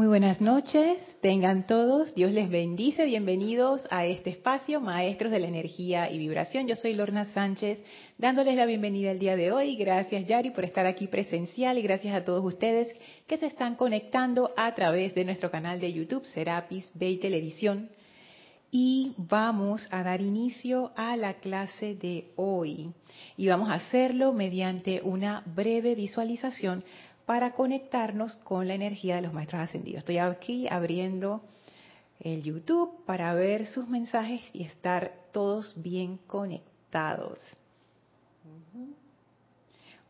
Muy buenas noches, tengan todos, Dios les bendice, bienvenidos a este espacio, Maestros de la Energía y Vibración. Yo soy Lorna Sánchez, dándoles la bienvenida el día de hoy. Gracias Yari por estar aquí presencial y gracias a todos ustedes que se están conectando a través de nuestro canal de YouTube, Serapis Bay Televisión. Y vamos a dar inicio a la clase de hoy. Y vamos a hacerlo mediante una breve visualización para conectarnos con la energía de los maestros ascendidos. Estoy aquí abriendo el YouTube para ver sus mensajes y estar todos bien conectados.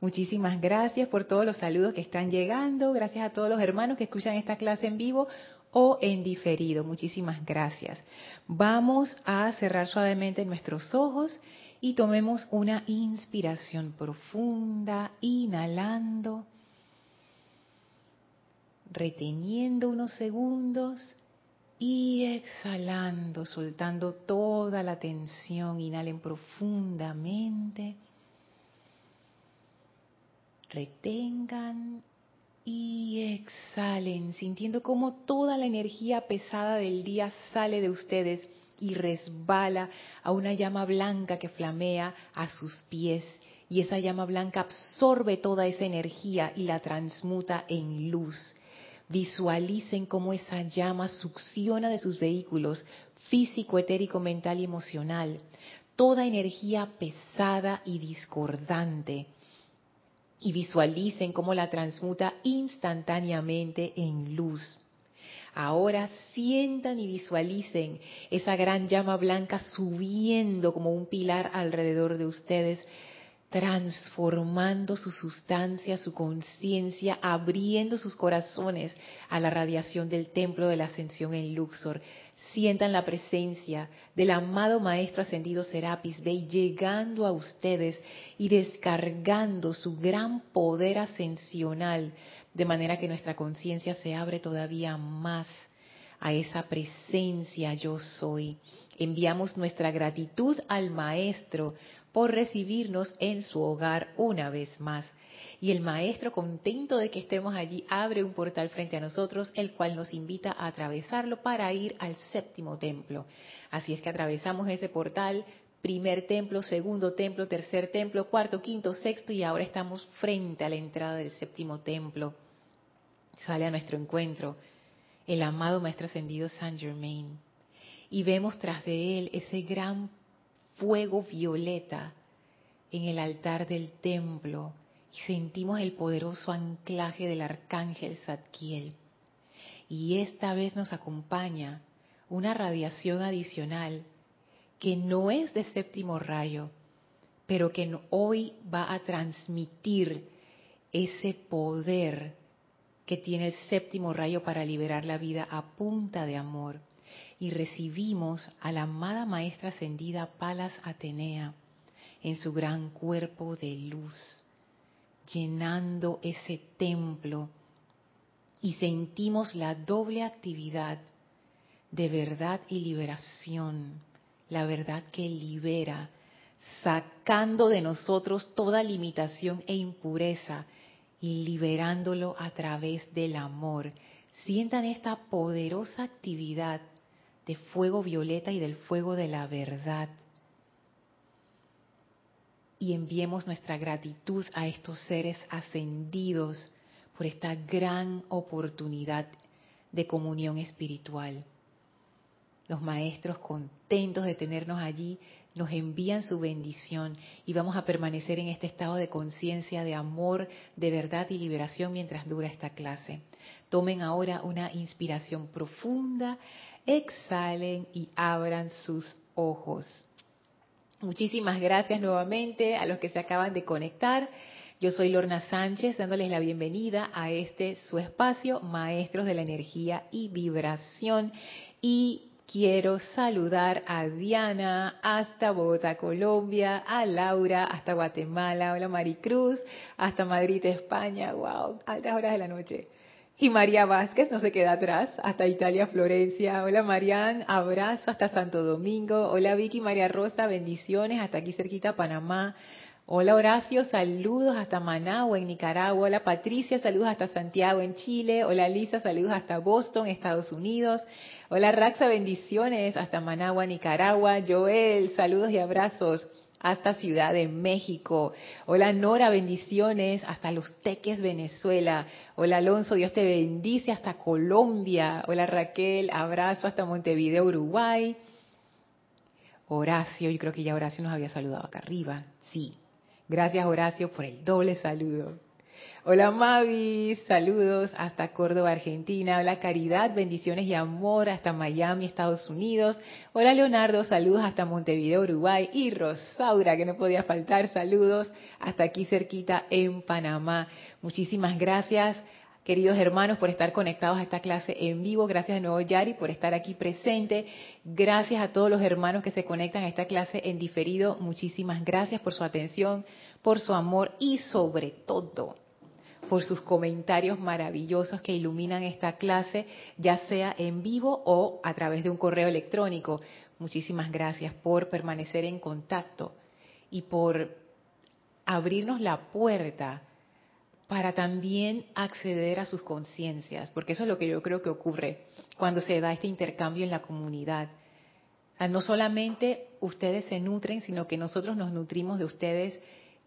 Muchísimas gracias por todos los saludos que están llegando. Gracias a todos los hermanos que escuchan esta clase en vivo o en diferido. Muchísimas gracias. Vamos a cerrar suavemente nuestros ojos y tomemos una inspiración profunda, inhalando reteniendo unos segundos y exhalando, soltando toda la tensión. Inhalen profundamente. Retengan y exhalen, sintiendo como toda la energía pesada del día sale de ustedes y resbala a una llama blanca que flamea a sus pies. Y esa llama blanca absorbe toda esa energía y la transmuta en luz Visualicen cómo esa llama succiona de sus vehículos físico, etérico, mental y emocional toda energía pesada y discordante. Y visualicen cómo la transmuta instantáneamente en luz. Ahora sientan y visualicen esa gran llama blanca subiendo como un pilar alrededor de ustedes, transformando su sustancia, su conciencia, abriendo sus corazones a la radiación del templo de la ascensión en Luxor. Sientan la presencia del amado Maestro Ascendido Serapis Bey llegando a ustedes y descargando su gran poder ascensional, de manera que nuestra conciencia se abre todavía más a esa presencia yo soy. Enviamos nuestra gratitud al Maestro por recibirnos en su hogar una vez más. Y el Maestro, contento de que estemos allí, abre un portal frente a nosotros, el cual nos invita a atravesarlo para ir al séptimo templo. Así es que atravesamos ese portal, primer templo, segundo templo, tercer templo, cuarto, quinto, sexto, y ahora estamos frente a la entrada del séptimo templo. Sale a nuestro encuentro el amado Maestro Ascendido Saint Germain. Y vemos tras de él ese gran fuego violeta en el altar del templo y sentimos el poderoso anclaje del arcángel Zadkiel. Y esta vez nos acompaña una radiación adicional que no es de séptimo rayo, pero que hoy va a transmitir ese poder que tiene el séptimo rayo para liberar la vida a punta de amor y recibimos a la amada maestra ascendida Palas Atenea en su gran cuerpo de luz, llenando ese templo y sentimos la doble actividad de verdad y liberación, la verdad que libera, sacando de nosotros toda limitación e impureza y liberándolo a través del amor. Sientan esta poderosa actividad de fuego violeta y del fuego de la verdad. Y enviemos nuestra gratitud a estos seres ascendidos por esta gran oportunidad de comunión espiritual. Los maestros contentos de tenernos allí nos envían su bendición y vamos a permanecer en este estado de conciencia, de amor, de verdad y liberación mientras dura esta clase. Tomen ahora una inspiración profunda exhalen y abran sus ojos. Muchísimas gracias nuevamente a los que se acaban de conectar. Yo soy Lorna Sánchez dándoles la bienvenida a este su espacio, Maestros de la Energía y Vibración. Y quiero saludar a Diana hasta Bogotá, Colombia, a Laura hasta Guatemala, hola Maricruz, hasta Madrid, España, wow, altas horas de la noche. Y María Vázquez no se queda atrás, hasta Italia, Florencia. Hola Marian, abrazo hasta Santo Domingo. Hola Vicky María Rosa, bendiciones hasta aquí cerquita Panamá. Hola Horacio, saludos hasta Managua, en Nicaragua. Hola Patricia, saludos hasta Santiago, en Chile. Hola Lisa, saludos hasta Boston, Estados Unidos. Hola Raxa, bendiciones hasta Managua, Nicaragua. Joel, saludos y abrazos hasta Ciudad de México. Hola Nora, bendiciones hasta Los Teques, Venezuela. Hola Alonso, Dios te bendice hasta Colombia. Hola Raquel, abrazo hasta Montevideo, Uruguay. Horacio, yo creo que ya Horacio nos había saludado acá arriba. Sí, Gracias Horacio por el doble saludo. Hola Mavi, saludos hasta Córdoba, Argentina. Hola Caridad, bendiciones y amor hasta Miami, Estados Unidos. Hola Leonardo, saludos hasta Montevideo, Uruguay. Y Rosaura, que no podía faltar, saludos hasta aquí cerquita en Panamá. Muchísimas gracias queridos hermanos, por estar conectados a esta clase en vivo. Gracias de nuevo, Yari, por estar aquí presente. Gracias a todos los hermanos que se conectan a esta clase en diferido. Muchísimas gracias por su atención, por su amor y sobre todo por sus comentarios maravillosos que iluminan esta clase, ya sea en vivo o a través de un correo electrónico. Muchísimas gracias por permanecer en contacto y por abrirnos la puerta para también acceder a sus conciencias, porque eso es lo que yo creo que ocurre cuando se da este intercambio en la comunidad. no solamente ustedes se nutren, sino que nosotros nos nutrimos de ustedes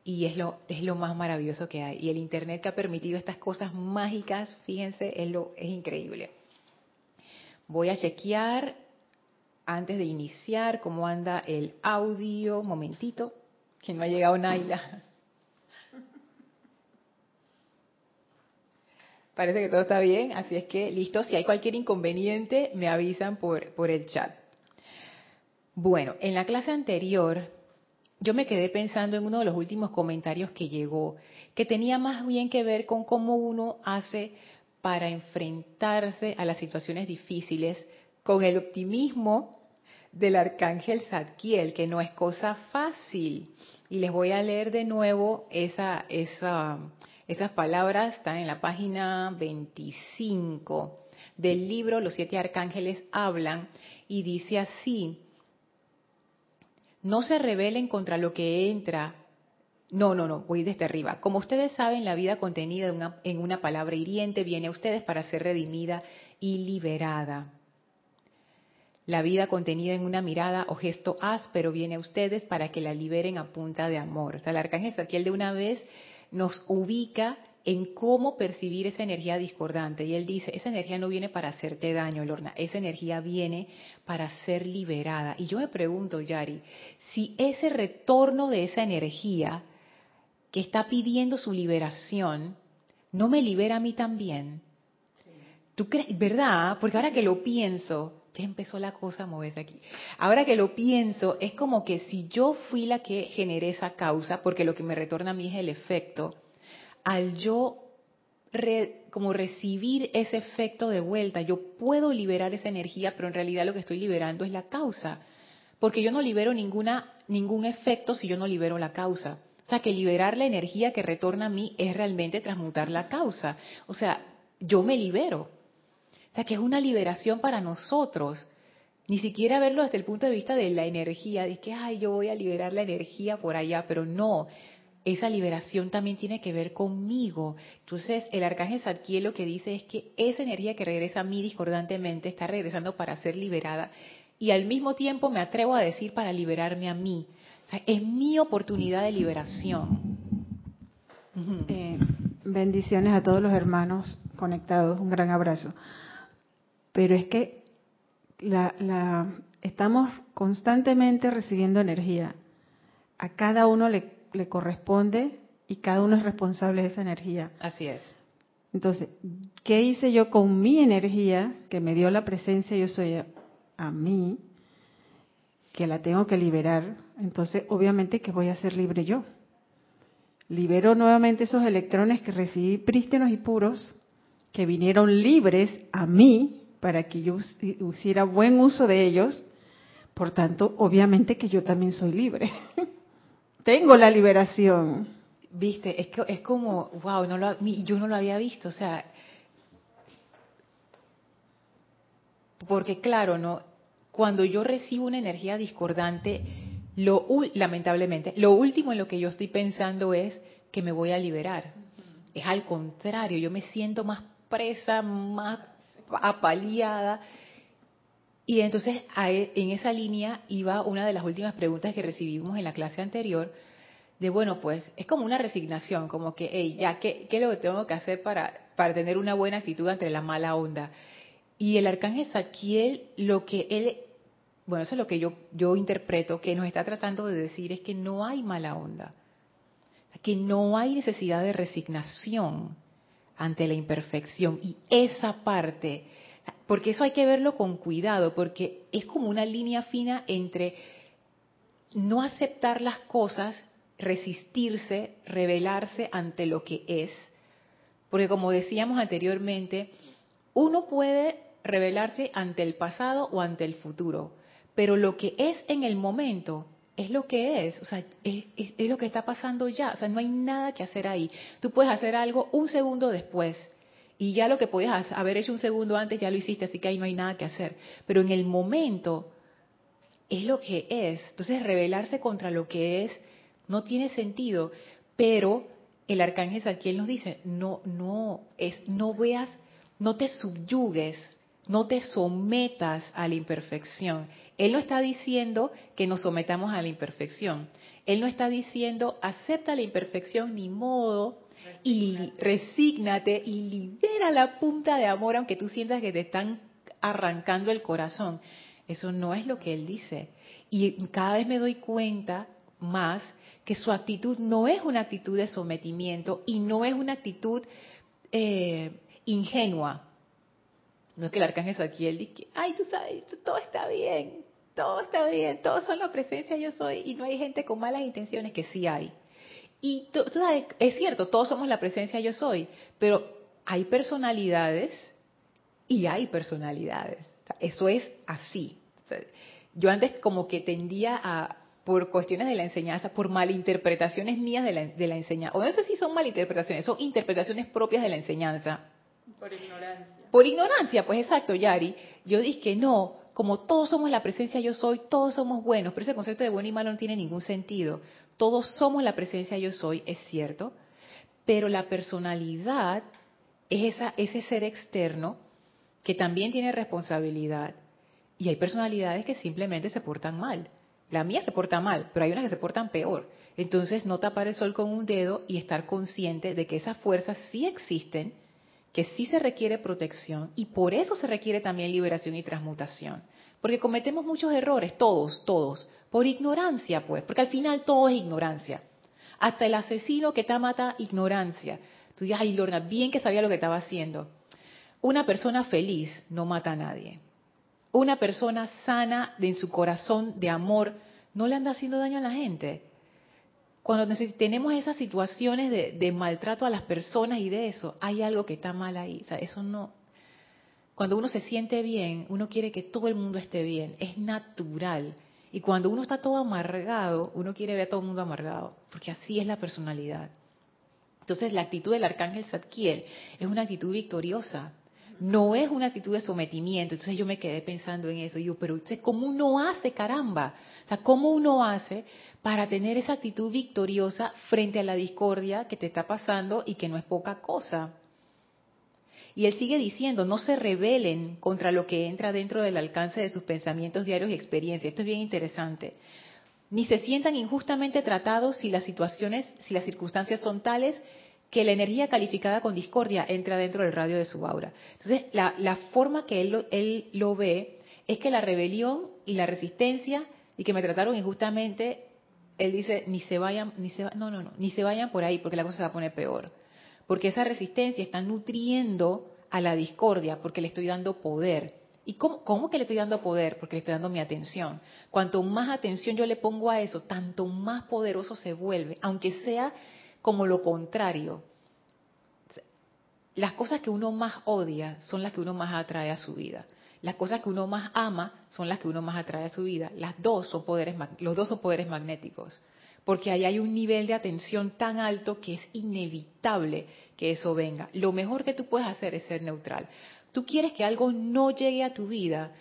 y es lo, es lo más maravilloso que hay. Y el Internet que ha permitido estas cosas mágicas, fíjense, es, lo, es increíble. Voy a chequear antes de iniciar cómo anda el audio. Momentito, que no ha llegado Naila. Parece que todo está bien, así es que listo. Si hay cualquier inconveniente, me avisan por, por el chat. Bueno, en la clase anterior yo me quedé pensando en uno de los últimos comentarios que llegó, que tenía más bien que ver con cómo uno hace para enfrentarse a las situaciones difíciles con el optimismo del arcángel Zadkiel, que no es cosa fácil. Y les voy a leer de nuevo esa, esa, esas palabras están en la página 25 del libro Los siete arcángeles hablan y dice así, no se rebelen contra lo que entra. No, no, no, voy desde arriba. Como ustedes saben, la vida contenida en una palabra hiriente viene a ustedes para ser redimida y liberada. La vida contenida en una mirada o gesto áspero viene a ustedes para que la liberen a punta de amor. O sea, el arcángel Saquiel de una vez nos ubica en cómo percibir esa energía discordante. Y él dice, esa energía no viene para hacerte daño, Lorna, esa energía viene para ser liberada. Y yo me pregunto, Yari, si ese retorno de esa energía que está pidiendo su liberación, no me libera a mí también. ¿Tú crees? ¿Verdad? Porque ahora que lo pienso, ya empezó la cosa a moverse aquí. Ahora que lo pienso, es como que si yo fui la que generé esa causa, porque lo que me retorna a mí es el efecto, al yo como recibir ese efecto de vuelta, yo puedo liberar esa energía, pero en realidad lo que estoy liberando es la causa, porque yo no libero ninguna ningún efecto si yo no libero la causa. O sea, que liberar la energía que retorna a mí es realmente transmutar la causa. O sea, yo me libero. O sea, que es una liberación para nosotros. Ni siquiera verlo desde el punto de vista de la energía, de que, ay, yo voy a liberar la energía por allá, pero no, esa liberación también tiene que ver conmigo. Entonces, el arcángel Zadkiel lo que dice es que esa energía que regresa a mí discordantemente está regresando para ser liberada y al mismo tiempo me atrevo a decir para liberarme a mí. O sea, es mi oportunidad de liberación. Eh, bendiciones a todos los hermanos conectados, un gran abrazo pero es que la, estamos constantemente recibiendo energía. A cada uno le, le corresponde y cada uno es responsable de esa energía. Así es. Entonces, ¿qué hice yo con mi energía que me dio la presencia yo soy a, a, mí, que la tengo que liberar? Entonces, obviamente que voy a ser libre yo. Libero nuevamente esos electrones que recibí prístinos y puros, que vinieron libres a mí, para que yo hiciera buen uso de ellos. Por tanto, obviamente que yo también soy libre. Tengo la liberación. Viste, es, que, es como, wow, no lo, yo no lo había visto. O sea, porque claro, no, cuando yo recibo una energía discordante, Lo, lamentablemente, lo último en lo que yo estoy pensando es que me voy a liberar. Es al contrario, yo me siento más presa, más apaleada. Y entonces en esa línea iba una de las últimas preguntas que recibimos en la clase anterior, de bueno, pues es como una resignación, como que, hey, ya, ¿qué, ¿qué, es lo que tengo que hacer para, para tener una buena actitud ante la mala onda? Y el arcángel Saquiel, lo que él, bueno, eso es lo que yo, yo interpreto, que nos está tratando de decir es que no hay mala onda, que no hay necesidad de resignación ante la imperfección. Y esa parte, porque eso hay que verlo con cuidado, porque es como una línea fina entre no aceptar las cosas, resistirse, rebelarse ante lo que es, porque como decíamos anteriormente, uno puede revelarse ante el pasado o ante el futuro, pero lo que es en el momento es lo que es, o sea, es, lo que está pasando ya, o sea, no hay nada que hacer ahí. Tú puedes hacer algo un segundo después y ya lo que podías haber hecho un segundo antes ya lo hiciste, así que ahí no hay nada que hacer. Pero en el momento es lo que es. Entonces, rebelarse contra lo que es no tiene sentido, pero el arcángel Zadkiel nos dice, no, no, es, no veas, no te subyugues, no te sometas a la imperfección. Él no está diciendo que nos sometamos a la imperfección. Él no está diciendo acepta la imperfección ni modo y resígnate y libera la punta de amor aunque tú sientas que te están arrancando el corazón. Eso no es lo que él dice. Y cada vez me doy cuenta más que su actitud no es una actitud de sometimiento y no es una actitud eh, ingenua. No es que el arcángel Saquiel diga, ay, tú sabes, todo está bien, todo está bien, todos son la presencia yo soy y no hay gente con malas intenciones, que sí hay. Y tú, sabes, es cierto, todos somos la presencia yo soy, pero hay personalidades y hay personalidades. Eso es así. yo antes como que tendía a, por cuestiones de la enseñanza, por malinterpretaciones mías de la, de la enseñanza, o no sé si son malinterpretaciones, son interpretaciones propias de la enseñanza. Por ignorancia. Por ignorancia, pues exacto, Yari. Yo dije que no, como todos somos la presencia yo soy, todos somos buenos, pero ese concepto de bueno y malo no tiene ningún sentido. Todos somos la presencia yo soy, es cierto, pero la personalidad es esa, ese ser externo que también tiene responsabilidad. Y hay personalidades que simplemente se portan mal. La mía se porta mal, pero hay unas que se portan peor. Entonces, no tapar el sol con un dedo y estar consciente de que esas fuerzas sí existen, que sí se requiere protección y por eso se requiere también liberación y transmutación. Porque cometemos muchos errores, todos, todos, por ignorancia, pues, porque al final todo es ignorancia. Hasta el asesino que te mata, ignorancia. Tú dices, ay, Lorna, bien que sabía lo que estaba haciendo. Una persona feliz no mata a nadie una persona sana de en su corazón de amor no le anda haciendo daño a la gente. Cuando tenemos esas situaciones de, maltrato a las personas y de eso, hay algo que está mal ahí. O sea, eso no. Cuando uno se siente bien, uno quiere que todo el mundo esté bien. Es natural. Y cuando uno está todo amargado, uno quiere ver a todo el mundo amargado, porque así es la personalidad. Entonces, la actitud del arcángel Zadkiel es una actitud victoriosa, no es una actitud de sometimiento. Entonces yo me quedé pensando en eso. Y yo, pero ¿cómo uno hace, caramba? O sea, ¿cómo uno hace para tener esa actitud victoriosa frente a la discordia que te está pasando y que no es poca cosa? Y él sigue diciendo, no se rebelen contra lo que entra dentro del alcance de sus pensamientos diarios y experiencias. Esto es bien interesante. Ni se sientan injustamente tratados si las situaciones, si las circunstancias son tales que la energía calificada con discordia entra dentro del radio de su aura. Entonces, la, forma que él lo, él lo ve es que la rebelión y la resistencia y que me trataron injustamente, él dice, ni se vayan, ni se, no, no, no, ni se vayan por ahí porque la cosa se va a poner peor. Porque esa resistencia está nutriendo a la discordia porque le estoy dando poder. ¿Y cómo, que le estoy dando poder? Porque le estoy dando mi atención. Cuanto más atención yo le pongo a eso, tanto más poderoso se vuelve, aunque sea como lo contrario. Las cosas que uno más odia son las que uno más atrae a su vida. Las cosas que uno más ama son las que uno más atrae a su vida. Las dos son poderes, los dos son poderes magnéticos. Porque ahí hay un nivel de atención tan alto que es inevitable que eso venga. Lo mejor que tú puedes hacer es ser neutral. Tú quieres que algo no llegue a tu vida,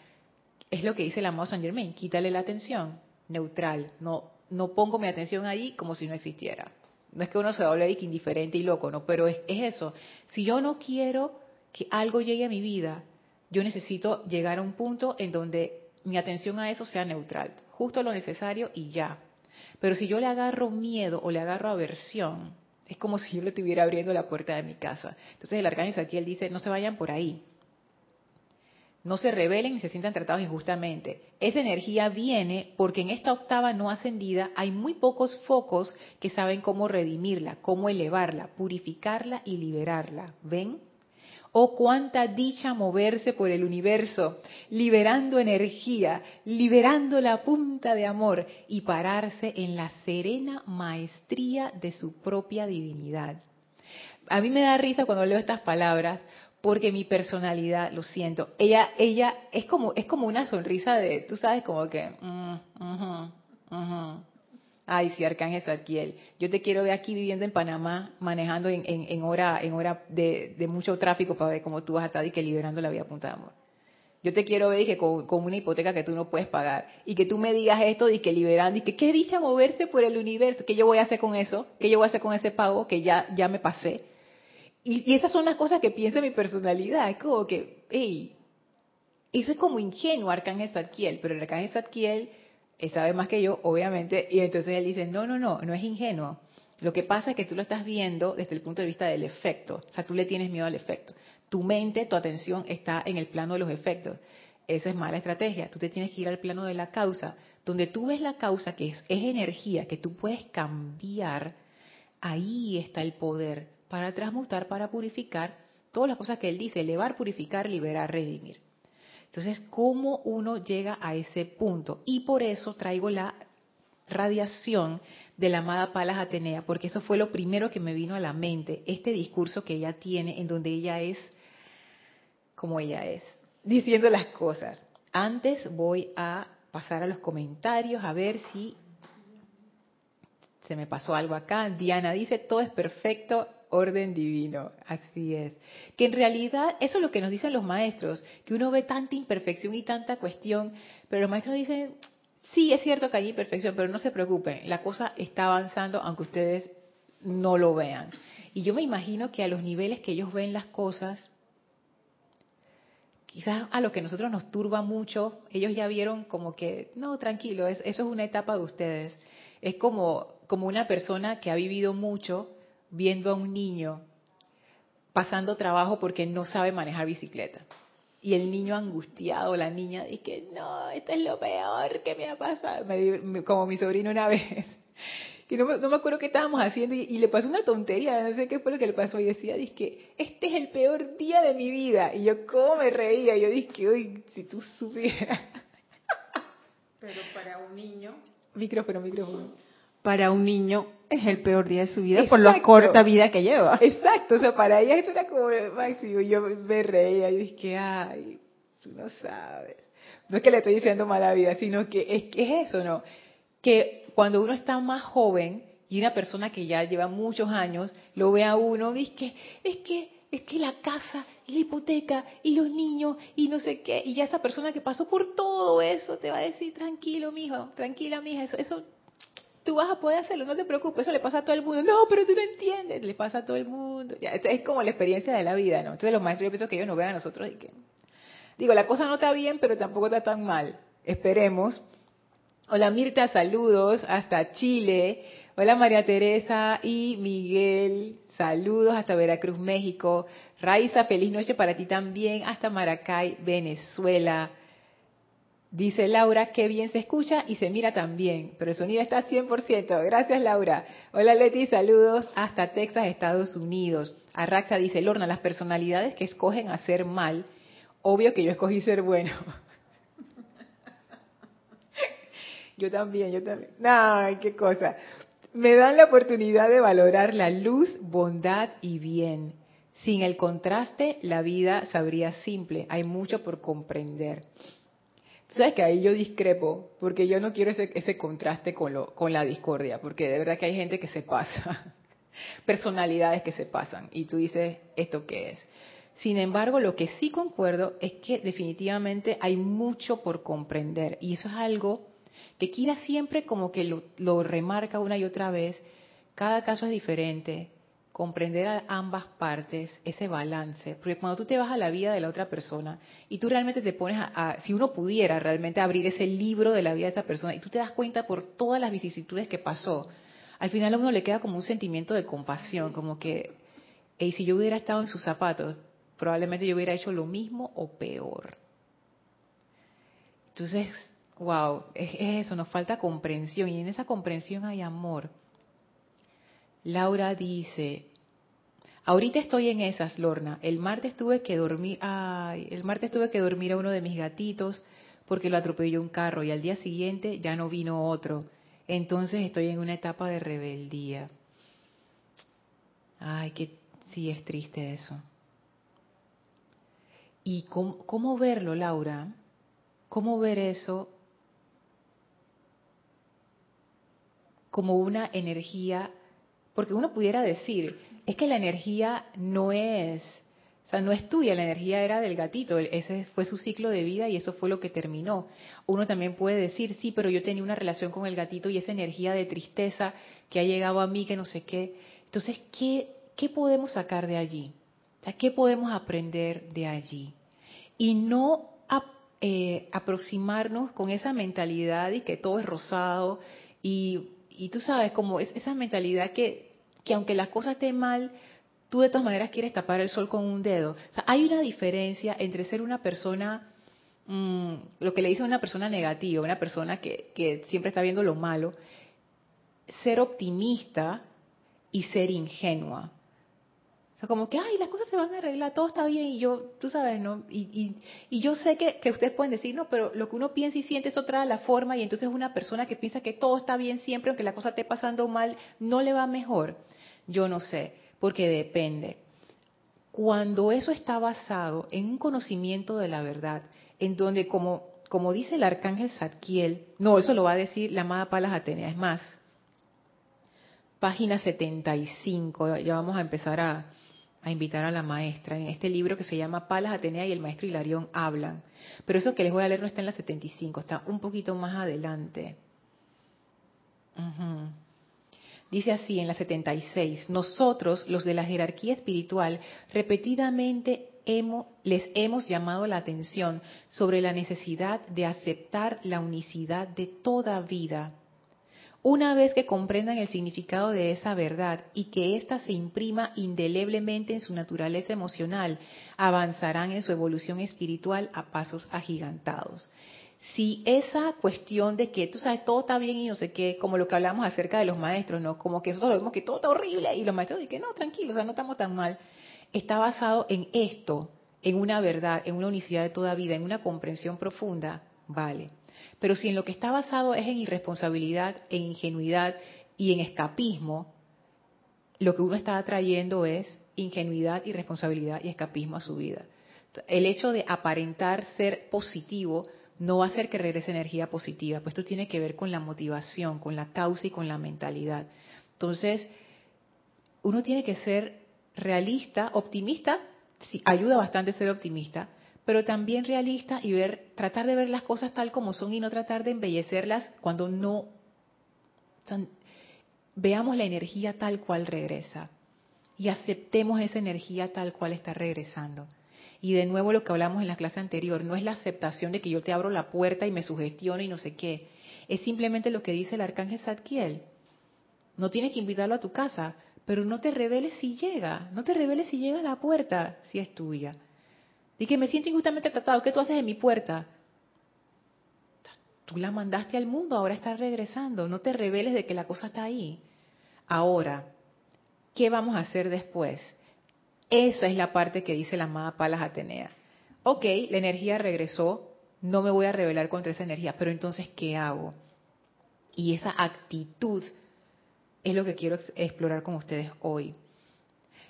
es lo que dice el amado Saint Germain, quítale la atención. neutral. No, no pongo mi atención ahí como si no existiera. No es que uno se vuelva indiferente y loco, ¿no? Pero es eso. Si yo no quiero que algo llegue a mi vida, yo necesito llegar a un punto en donde mi atención a eso sea neutral, justo lo necesario y ya. Pero si yo le agarro miedo o le agarro aversión, es como si yo le estuviera abriendo la puerta de mi casa. Entonces el arcángel él dice, no se vayan por ahí. No se rebelen ni se sientan tratados injustamente. Esa energía viene porque en esta octava no ascendida hay muy pocos focos que saben cómo redimirla, cómo elevarla, purificarla y liberarla. ¿Ven? Oh, cuánta dicha moverse por el universo, liberando energía, liberando la punta de amor y pararse en la serena maestría de su propia divinidad. A mí me da risa cuando leo estas palabras porque mi personalidad, lo siento, ella, ella es como, es como una sonrisa de, tú sabes, como que, mm, Ay, sí, Arcángel Zadkiel. Yo te quiero ver aquí viviendo en Panamá, manejando en, en, hora, en hora de, mucho tráfico para ver cómo tú vas a estar y que liberando la vida punta de amor. Yo te quiero ver y que con, una hipoteca que tú no puedes pagar. Y que tú me digas esto y que liberando y que qué dicha moverse por el universo. ¿Qué yo voy a hacer con eso? ¿Qué yo voy a hacer con ese pago que ya, ya me pasé? Y, esas son las cosas que piensa mi personalidad. Es como que, hey, eso es como ingenuo Arcángel Zadkiel. Pero el Arcángel Zadkiel él sabe más que yo, obviamente, y entonces él dice, no, no, no, no es ingenuo. Lo que pasa es que tú lo estás viendo desde el punto de vista del efecto, o sea, tú le tienes miedo al efecto. Tu mente, tu atención está en el plano de los efectos. Esa es mala estrategia. Tú te tienes que ir al plano de la causa, donde tú ves la causa, que es, es energía, que tú puedes cambiar. Ahí está el poder para transmutar, para purificar todas las cosas que él dice, elevar, purificar, liberar, redimir. Entonces, ¿cómo uno llega a ese punto? Y por eso traigo la radiación de la amada Palas Atenea, porque eso fue lo primero que me vino a la mente, este discurso que ella tiene, en donde ella es como ella es, diciendo las cosas. Antes voy a pasar a los comentarios a ver si se me pasó algo acá. Diana dice, todo es perfecto orden divino, así es. Que en realidad eso es lo que nos dicen los maestros, que uno ve tanta imperfección y tanta cuestión, pero los maestros dicen, sí, es cierto que hay imperfección, pero no se preocupen, la cosa está avanzando aunque ustedes no lo vean. Y yo me imagino que a los niveles que ellos ven las cosas, quizás a lo que nosotros nos turba mucho, ellos ya vieron como que, no, tranquilo, eso es una etapa de ustedes. Es como, como una persona que ha vivido mucho, viendo a un niño pasando trabajo porque no sabe manejar bicicleta. Y el niño angustiado, la niña, dice que no, esto es lo peor que me ha pasado. como mi sobrino una vez, que no, me acuerdo qué estábamos haciendo y, le pasó una tontería, no sé qué fue lo que le pasó y decía, dice que este es el peor día de mi vida. Y yo, ¿cómo me reía? yo dije, uy, si tú supieras. Pero para un niño. Micrófono, micrófono para un niño es el peor día de su vida por la corta vida que lleva. Exacto, o sea, para ella eso era como máximo. Yo me reía y dije, ay, tú no sabes. No es que le estoy diciendo mala vida, sino que es, que es eso, ¿no? Que cuando uno está más joven y una persona que ya lleva muchos años lo ve a uno, dice que es que es que la casa y la hipoteca y los niños y no sé qué, y ya esa persona que pasó por todo eso te va a decir, tranquilo, mijo, tranquila, mija, eso, eso tú vas a poder hacerlo, no te preocupes, eso le pasa a todo el mundo. No, pero tú no entiendes, le pasa a todo el mundo. Ya, es como la experiencia de la vida, ¿no? Entonces los maestros yo pienso que ellos no vean a nosotros y que... Digo, la cosa no está bien, pero tampoco está tan mal. Esperemos. Hola Mirta, saludos hasta Chile. Hola María Teresa y Miguel, saludos hasta Veracruz, México. Raiza, feliz noche para ti también, hasta Maracay, Venezuela. Dice Laura, qué bien se escucha y se mira también, pero el sonido está 100%. Gracias Laura. Hola Leti, saludos hasta Texas, Estados Unidos. Arraxa dice, Lorna, las personalidades que escogen hacer mal, obvio que yo escogí ser bueno. yo también, yo también. Ay, qué cosa. Me dan la oportunidad de valorar la luz, bondad y bien. Sin el contraste, la vida sabría simple. Hay mucho por comprender. Sabes que ahí yo discrepo, porque yo no quiero ese, ese contraste con, lo, con la discordia, porque de verdad que hay gente que se pasa, personalidades que se pasan, y tú dices, ¿esto qué es? Sin embargo, lo que sí concuerdo es que definitivamente hay mucho por comprender, y eso es algo Que Kira siempre como que lo, lo remarca una y otra vez, cada caso es diferente, comprender a ambas partes, ese balance, porque cuando tú te vas a la vida de la otra persona y tú realmente te pones a, si uno pudiera realmente abrir ese libro de la vida de esa persona y tú te das cuenta por todas las vicisitudes que pasó, al final a uno le queda como un sentimiento de compasión, como que, y si yo hubiera estado en sus zapatos, probablemente yo hubiera hecho lo mismo o peor. Entonces, wow, es eso, nos falta comprensión y en esa comprensión hay amor. Laura dice, ahorita estoy en esas, Lorna. El martes tuve que dormir, ay, el martes tuve que dormir a uno de mis gatitos porque lo atropelló un carro y al día siguiente ya no vino otro. Entonces estoy en una etapa de rebeldía. Ay, que sí es triste eso. ¿Y cómo, cómo verlo, Laura? ¿Cómo ver eso como una energía porque uno pudiera decir, es que la energía no es, o sea, no es tuya, la energía era del gatito, ese fue su ciclo de vida y eso fue lo que terminó. Uno también puede decir, sí, pero yo tenía una relación con el gatito y esa energía de tristeza que ha llegado a mí, que no sé qué. Entonces, ¿qué, qué podemos sacar de allí? ¿Qué podemos aprender de allí? Y no eh, aproximarnos con esa mentalidad y que todo es rosado y y tú sabes, como es esa mentalidad que, que aunque la cosa esté mal, tú de todas maneras quieres tapar el sol con un dedo. O sea, hay una diferencia entre ser una persona, mm, lo que le dice una persona negativa, una persona que, que siempre está viendo lo malo, ser optimista y ser ingenua como que, ay, las cosas se van a arreglar, todo está bien, y yo, tú sabes, ¿no? Y, y, yo sé que, que, ustedes pueden decir, no, pero lo que uno piensa y siente es otra la forma, y entonces una persona que piensa que todo está bien siempre, aunque la cosa esté pasando mal, no le va mejor. Yo no sé, porque depende. Cuando eso está basado en un conocimiento de la verdad, en donde, como, como dice el arcángel Zadkiel, no, eso lo va a decir la amada Palas Atenea, es más, página 75, ya vamos a empezar a, a invitar a la maestra en este libro que se llama Palas Atenea y el maestro Hilarión hablan. Pero eso que les voy a leer no está en la 75, está un poquito más adelante. Dice así en la 76, nosotros, los de la jerarquía espiritual, repetidamente les hemos llamado la atención sobre la necesidad de aceptar la unicidad de toda vida una vez que comprendan el significado de esa verdad y que ésta se imprima indeleblemente en su naturaleza emocional, avanzarán en su evolución espiritual a pasos agigantados. Si esa cuestión de que tú sabes todo está bien y no sé qué, como lo que hablamos acerca de los maestros, ¿no? Como que nosotros vemos que todo está horrible y los maestros dicen que no, tranquilo, o sea, no estamos tan mal, está basado en esto, en una verdad, en una unicidad de toda vida, en una comprensión profunda, vale. Pero si en lo que está basado es en irresponsabilidad, en ingenuidad y en escapismo, lo que uno está atrayendo es ingenuidad, irresponsabilidad y escapismo a su vida. El hecho de aparentar ser positivo no va a hacer que regrese energía positiva, pues esto tiene que ver con la motivación, con la causa y con la mentalidad. Entonces, uno tiene que ser realista, optimista, ayuda bastante ser optimista, pero también realista y ver, tratar de ver las cosas tal como son y no tratar de embellecerlas cuando no veamos la energía tal cual regresa y aceptemos esa energía tal cual está regresando. Y de nuevo lo que hablamos en la clase anterior, no es la aceptación de que yo te abro la puerta y me sugestiono y no sé qué. Es simplemente lo que dice el arcángel Zadkiel. No tienes que invitarlo a tu casa, pero no te reveles si llega, no te reveles si llega a la puerta, si es tuya. Y me siento injustamente tratado. ¿Qué tú haces en mi puerta? Tú la mandaste al mundo, ahora está regresando. No te reveles de que la cosa está ahí. Ahora, ¿qué vamos a hacer después? Esa es la parte que dice la amada Palas Atenea. Ok, la energía regresó, no me voy a revelar contra esa energía, pero entonces, ¿qué hago? Y esa actitud es lo que quiero explorar con ustedes hoy.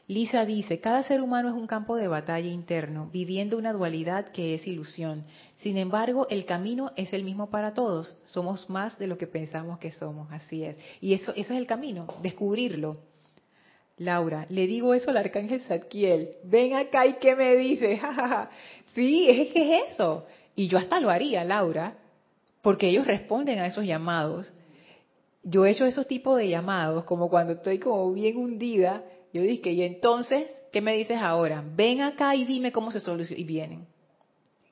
Lisa dice, cada ser humano es un campo de batalla interno, viviendo una dualidad que es ilusión. Sin embargo, el camino es el mismo para todos. Somos más de lo que pensamos que somos, así es. Y eso, es el camino, descubrirlo. Laura, le digo eso al arcángel Zadkiel. Ven acá y qué me dice. sí, es que es eso. Y yo hasta lo haría, Laura. porque ellos responden a esos llamados. Yo he hecho esos tipos de llamados, como cuando estoy como bien hundida, yo dije, y entonces, ¿qué me dices ahora? Ven acá y dime cómo se soluciona. Y vienen.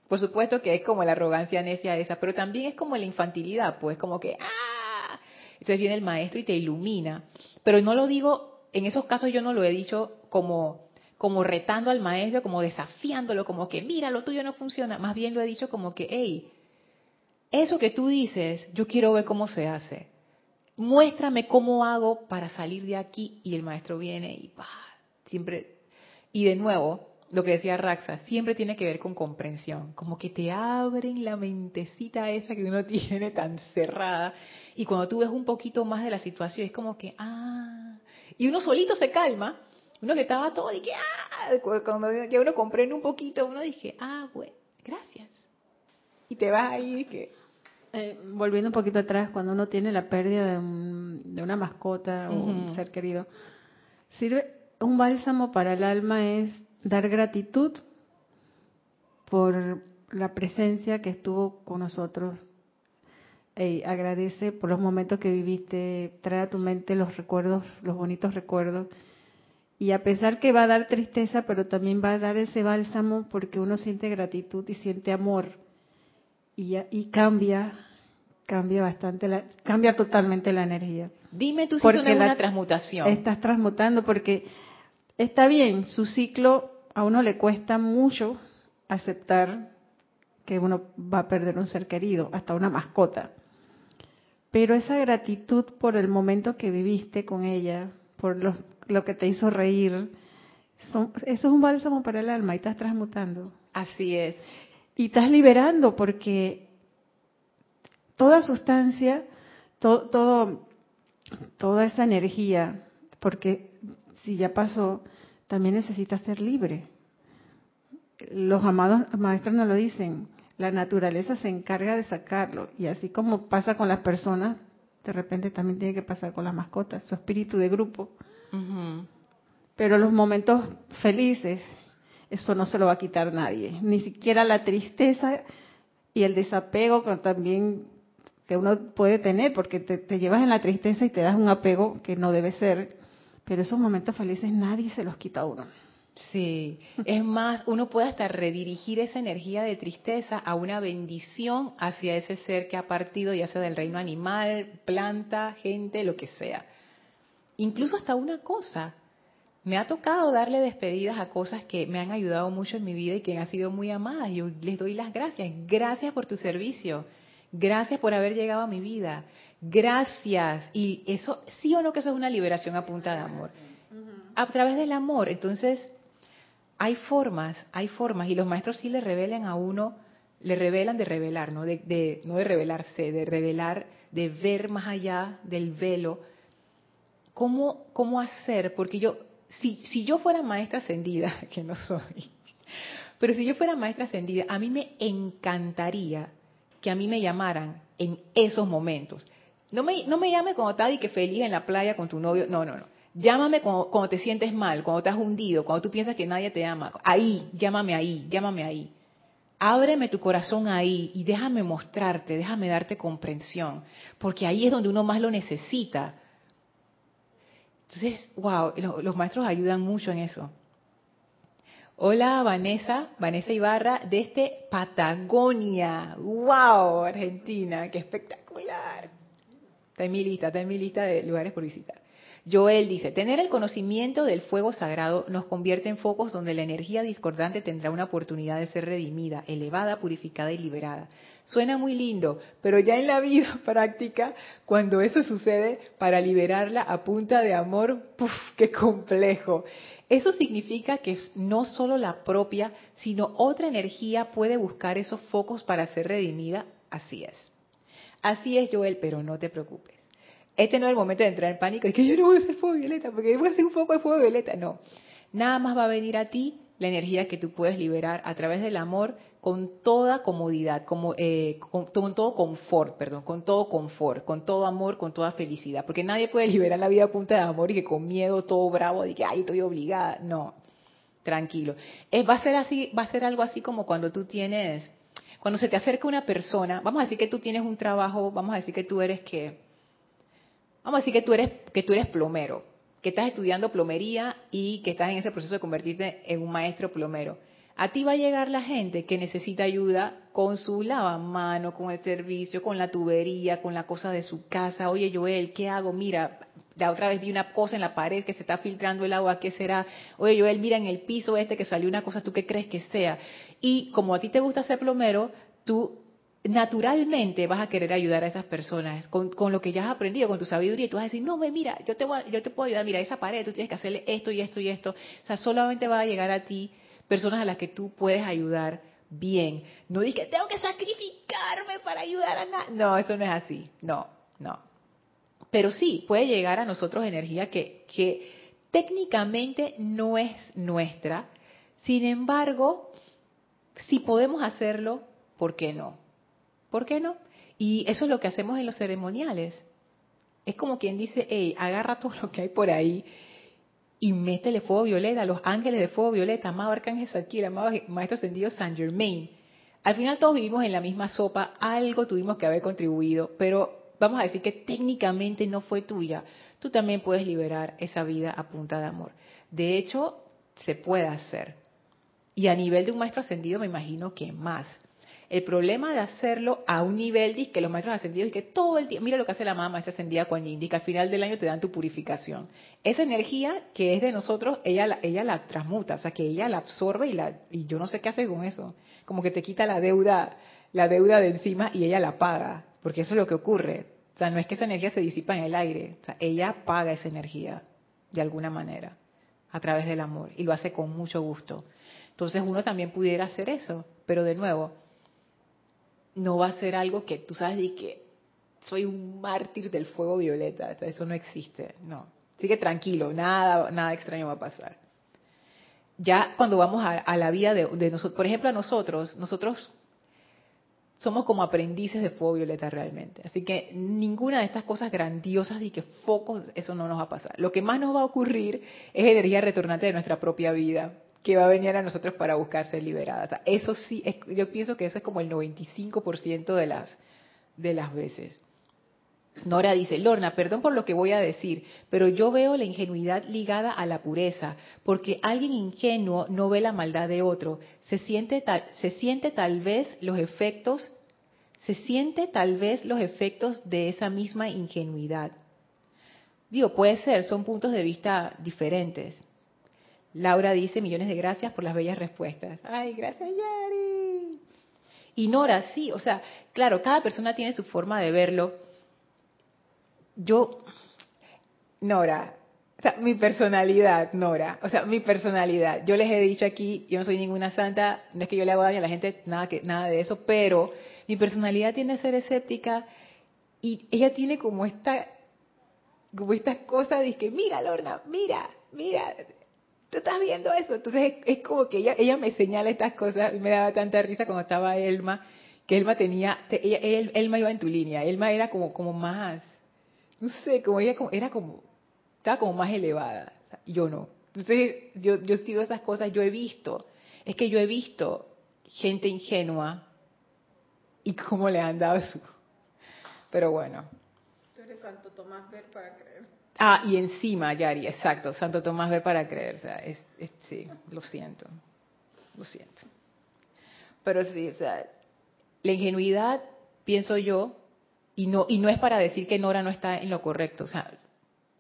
Por supuesto que es como la arrogancia necia esa, pero también es como la infantilidad, pues como que, ¡ah! Entonces viene el maestro y te ilumina. Pero no lo digo, en esos casos yo no lo he dicho como, como retando al maestro, como desafiándolo, como que, mira, lo tuyo no funciona. Más bien lo he dicho como que, hey, eso que tú dices, yo quiero ver cómo se hace. Muéstrame cómo hago para salir de aquí. Y el maestro viene y, va, siempre. Y de nuevo, lo que decía Raxa, siempre tiene que ver con comprensión, como que te abren la mentecita esa que uno tiene tan cerrada y cuando tú ves un poquito más de la situación es como que, ah, y uno solito se calma, uno que estaba todo y que, ah, cuando ya uno comprende un poquito, uno dice, ah, bueno, gracias. Y te vas ahí que... Eh, volviendo un poquito atrás, cuando uno tiene la pérdida de, una mascota o un ser querido, sirve un bálsamo para el alma es dar gratitud por la presencia que estuvo con nosotros. y agradece por los momentos que viviste, trae a tu mente los recuerdos, los bonitos recuerdos. Y a pesar que va a dar tristeza, pero también va a dar ese bálsamo porque uno siente gratitud y siente amor. Y, y cambia, cambia bastante, la, cambia totalmente la energía. Dime tú si es una transmutación. Estás transmutando porque está bien, su ciclo a uno le cuesta mucho aceptar que uno va a perder un ser querido, hasta una mascota. Pero esa gratitud por el momento que viviste con ella, por lo, que te hizo reír, eso es un bálsamo para el alma y estás transmutando. Así es. Y estás liberando porque toda sustancia, todo, toda esa energía, porque si ya pasó, también necesita ser libre. Los amados maestros nos lo dicen, la naturaleza se encarga de sacarlo y así como pasa con las personas, de repente también tiene que pasar con las mascotas, su espíritu de grupo. Pero los momentos felices, eso no se lo va a quitar nadie, ni siquiera la tristeza y el desapego que también que uno puede tener, porque te, te llevas en la tristeza y te das un apego que no debe ser pero esos momentos felices nadie se los quita a uno. Sí, es más, uno puede hasta redirigir esa energía de tristeza a una bendición hacia ese ser que ha partido, ya sea del reino animal, planta, gente, lo que sea. Incluso hasta una cosa. Me ha tocado darle despedidas a cosas que me han ayudado mucho en mi vida y que han sido muy amadas. Yo les doy las gracias. Gracias por tu servicio. Gracias por haber llegado a mi vida gracias. Y eso, sí o no que eso es una liberación a punta de amor. A través del amor. Entonces, hay formas, hay formas. Y los maestros sí le revelan a uno, le revelan de revelar, ¿no? De, no de revelarse, de revelar, de ver más allá del velo. ¿Cómo, cómo hacer? Porque yo, si, si yo fuera maestra ascendida, que no soy, pero si yo fuera maestra ascendida, a mí me encantaría que a mí me llamaran en esos momentos. No me, no me llame cuando estás y que feliz en la playa con tu novio. No, no, no. Llámame cuando, te sientes mal, cuando estás hundido, cuando tú piensas que nadie te ama. Ahí, llámame ahí, llámame ahí. Ábreme tu corazón ahí y déjame mostrarte, déjame darte comprensión, porque ahí es donde uno más lo necesita. Entonces, wow, los, maestros ayudan mucho en eso. Hola Vanessa, Vanessa Ibarra, de este Patagonia. ¡Wow! Argentina, qué espectacular. Está en mi lista, está en mi lista de lugares por visitar. Joel dice, tener el conocimiento del fuego sagrado nos convierte en focos donde la energía discordante tendrá una oportunidad de ser redimida, elevada, purificada y liberada. Suena muy lindo, pero ya en la vida práctica, cuando eso sucede, para liberarla a punta de amor, ¡puf! ¡Qué complejo! Eso significa que no solo la propia, sino otra energía puede buscar esos focos para ser redimida. Así es. Así es, Joel, pero no te preocupes. Este no es el momento de entrar en pánico y que yo no voy a hacer fuego violeta porque voy a hacer un poco de fuego violeta. No. Nada más va a venir a ti la energía que tú puedes liberar a través del amor con toda comodidad, como, eh, con, todo confort, perdón, con todo confort, con todo amor, con toda felicidad. Porque nadie puede liberar la vida a punta de amor y que con miedo, todo bravo, de que, ay, estoy obligada. No, tranquilo. va, a ser así, va a ser algo así como cuando tú tienes Cuando se te acerca una persona, vamos a decir que tú tienes un trabajo, vamos a decir que tú eres que, vamos a decir que tú eres, que tú eres plomero, que estás estudiando plomería y que estás en ese proceso de convertirte en un maestro plomero. A ti va a llegar la gente que necesita ayuda con su lavamano, con el servicio, con la tubería, con la cosa de su casa. Oye, Joel, ¿qué hago? Mira, la otra vez vi una cosa en la pared que se está filtrando el agua, ¿qué será? Oye, Joel, mira en el piso este que salió una cosa, ¿tú qué crees que sea? Y como a ti te gusta ser plomero, tú naturalmente vas a querer ayudar a esas personas con, lo que ya has aprendido, con tu sabiduría, y tú vas a decir, no, mira, yo te, voy yo te puedo ayudar, mira, esa pared, tú tienes que hacerle esto y esto y esto. O sea, solamente va a llegar a ti personas a las que tú puedes ayudar bien. No dije, tengo que sacrificarme para ayudar a nadie. No, eso no es así. No, no. Pero sí, puede llegar a nosotros energía que, que técnicamente no es nuestra. Sin embargo, si podemos hacerlo, ¿por qué no? ¿Por qué no? Y eso es lo que hacemos en los ceremoniales. Es como quien dice, hey, agarra todo lo que hay por ahí y métele fuego violeta, los ángeles de fuego violeta, amado Arcángel Sadkiel, amado Maestro Ascendido San Germain. Al final todos vivimos en la misma sopa, algo tuvimos que haber contribuido, pero vamos a decir que técnicamente no fue tuya. Tú también puedes liberar esa vida a punta de amor. De hecho, se puede hacer. Y a nivel de un maestro ascendido me imagino que más. El problema de hacerlo a un nivel de que los maestros ascendidos y que todo el tiempo, mira lo que hace la mamá maestra ascendida cuando indica al final del año te dan tu purificación. Esa energía que es de nosotros, ella la, ella la transmuta, o sea que ella la absorbe y la y yo no sé qué hace con eso, como que te quita la deuda, la deuda de encima y ella la paga, porque eso es lo que ocurre. O sea, no es que esa energía se disipa en el aire, o sea, ella paga esa energía de alguna manera a través del amor y lo hace con mucho gusto. Entonces uno también pudiera hacer eso, pero de nuevo, no va a ser algo que tú sabes de que soy un mártir del fuego violeta, eso no existe, no. Así que tranquilo, nada, nada extraño va a pasar. Ya cuando vamos a, la vida de, nosotros, por ejemplo a nosotros, nosotros somos como aprendices de fuego violeta realmente. Así que ninguna de estas cosas grandiosas y que focos, eso no nos va a pasar. Lo que más nos va a ocurrir es energía retornante de nuestra propia vida que va a venir a nosotros para buscar ser liberada. eso sí, yo pienso que eso es como el 95% de las, de las veces. Nora dice, Lorna, perdón por lo que voy a decir, pero yo veo la ingenuidad ligada a la pureza, porque alguien ingenuo no ve la maldad de otro, se siente tal, se siente tal vez los efectos, se siente tal vez los efectos de esa misma ingenuidad. Digo, puede ser, son puntos de vista diferentes. Laura dice millones de gracias por las bellas respuestas. Ay, gracias Yari. Y Nora, sí, o sea, claro, cada persona tiene su forma de verlo. Yo, Nora, o sea, mi personalidad, Nora, o sea, mi personalidad. Yo les he dicho aquí, yo no soy ninguna santa, no es que yo le haga daño a la gente, nada, que, nada de eso, pero mi personalidad tiene que ser escéptica y ella tiene como esta, como estas cosas de que, mira, Lorna, mira, mira, tú estás viendo eso. Entonces es, como que ella, ella me señala estas cosas y me daba tanta risa cuando estaba Elma, que Elma tenía, ella, Elma iba en tu línea, Elma era como, como más, no sé, como ella como, era como, estaba como más elevada, yo no. Entonces yo, yo escribo esas cosas, yo he visto, es que yo he visto gente ingenua y cómo le han dado su... Pero bueno. Tú eres Santo Tomás Ver para creer. Ah, y encima, Yari, exacto, Santo Tomás ver para creer. O sea, es, sí, lo siento, lo siento. Pero sí, o sea, la ingenuidad, pienso yo, y no, y no es para decir que Nora no está en lo correcto, o sea,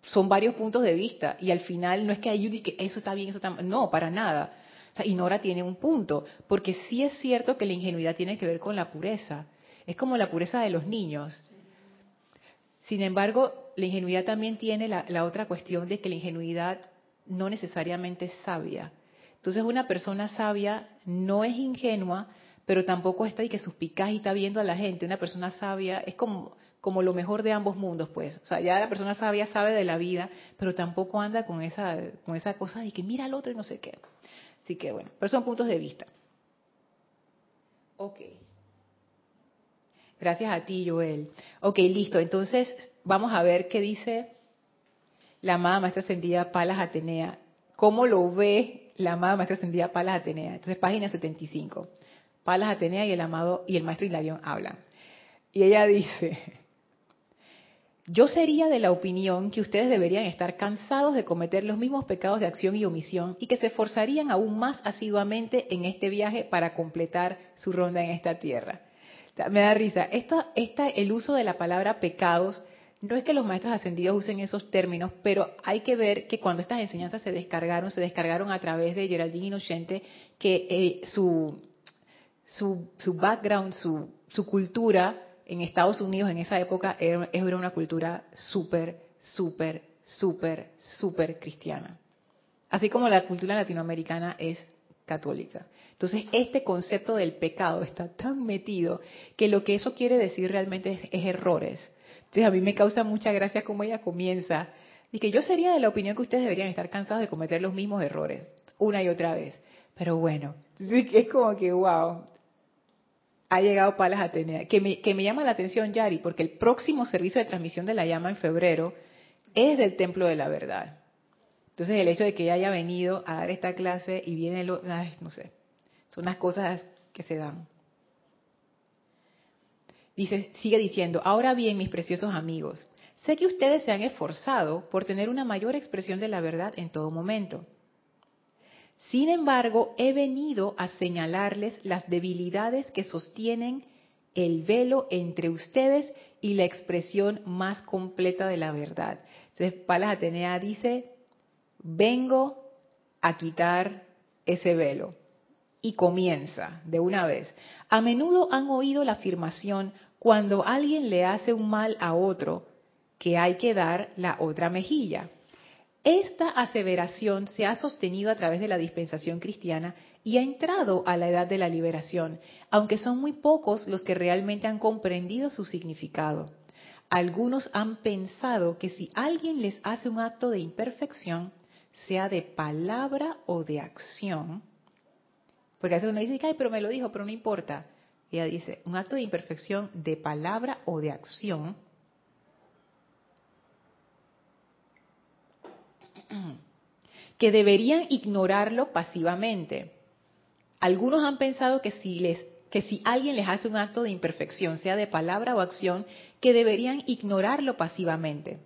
son varios puntos de vista, y al final no es que hay que eso está bien, eso está mal, no, para nada. O sea, y Nora tiene un punto, porque sí es cierto que la ingenuidad tiene que ver con la pureza, es como la pureza de los niños. Sin embargo, la ingenuidad también tiene la, otra cuestión de que la ingenuidad no necesariamente es sabia. Entonces una persona sabia no es ingenua, pero tampoco está y que suspicaz y está viendo a la gente. Una persona sabia es como, como lo mejor de ambos mundos, pues. O sea, ya la persona sabia sabe de la vida, pero tampoco anda con esa, con esa cosa de que mira al otro y no sé qué. Así que bueno, pero son puntos de vista. Ok. Gracias a ti, Joel. Ok, listo. Entonces, vamos a ver qué dice la amada maestra ascendida Palas Atenea. ¿Cómo lo ve la amada maestra ascendida Palas Atenea? Entonces, página 75. Palas Atenea y el amado y el maestro Hilarión hablan. Y ella dice, yo sería de la opinión que ustedes deberían estar cansados de cometer los mismos pecados de acción y omisión y que se esforzarían aún más asiduamente en este viaje para completar su ronda en esta tierra. Me da risa. Esta, el uso de la palabra pecados, no es que los maestros ascendidos usen esos términos, pero hay que ver que cuando estas enseñanzas se descargaron, se descargaron a través de Geraldine Inocente, que eh, su, background, su, cultura, en Estados Unidos en esa época era, una cultura súper, súper, súper, súper cristiana. Así como la cultura latinoamericana es católica. Entonces, este concepto del pecado está tan metido que lo que eso quiere decir realmente es, errores. Entonces, a mí me causa mucha gracia cómo ella comienza. Y que yo sería de la opinión que ustedes deberían estar cansados de cometer los mismos errores, una y otra vez. Pero bueno, es como que, wow, ha llegado Palas Atenea, que me, que me llama la atención, Yari, porque el próximo servicio de transmisión de la llama en febrero es del Templo de la Verdad. Entonces el hecho de que ella haya venido a dar esta clase y viene, no sé, son unas cosas que se dan. Dice, sigue diciendo, ahora bien, mis preciosos amigos, sé que ustedes se han esforzado por tener una mayor expresión de la verdad en todo momento. Sin embargo, he venido a señalarles las debilidades que sostienen el velo entre ustedes y la expresión más completa de la verdad. Entonces, Palas Atenea dice, vengo a quitar ese velo. Y comienza de una vez. A menudo han oído la afirmación, cuando alguien le hace un mal a otro, que hay que dar la otra mejilla. Esta aseveración se ha sostenido a través de la dispensación cristiana y ha entrado a la edad de la liberación, aunque son muy pocos los que realmente han comprendido su significado. Algunos han pensado que si alguien les hace un acto de imperfección, sea de palabra o de acción, porque a veces uno dice, ay, pero me lo dijo, pero no importa. Ella dice, un acto de imperfección de palabra o de acción, que deberían ignorarlo pasivamente. Algunos han pensado que si, les, que si alguien les hace un acto de imperfección, sea de palabra o acción, que deberían ignorarlo pasivamente.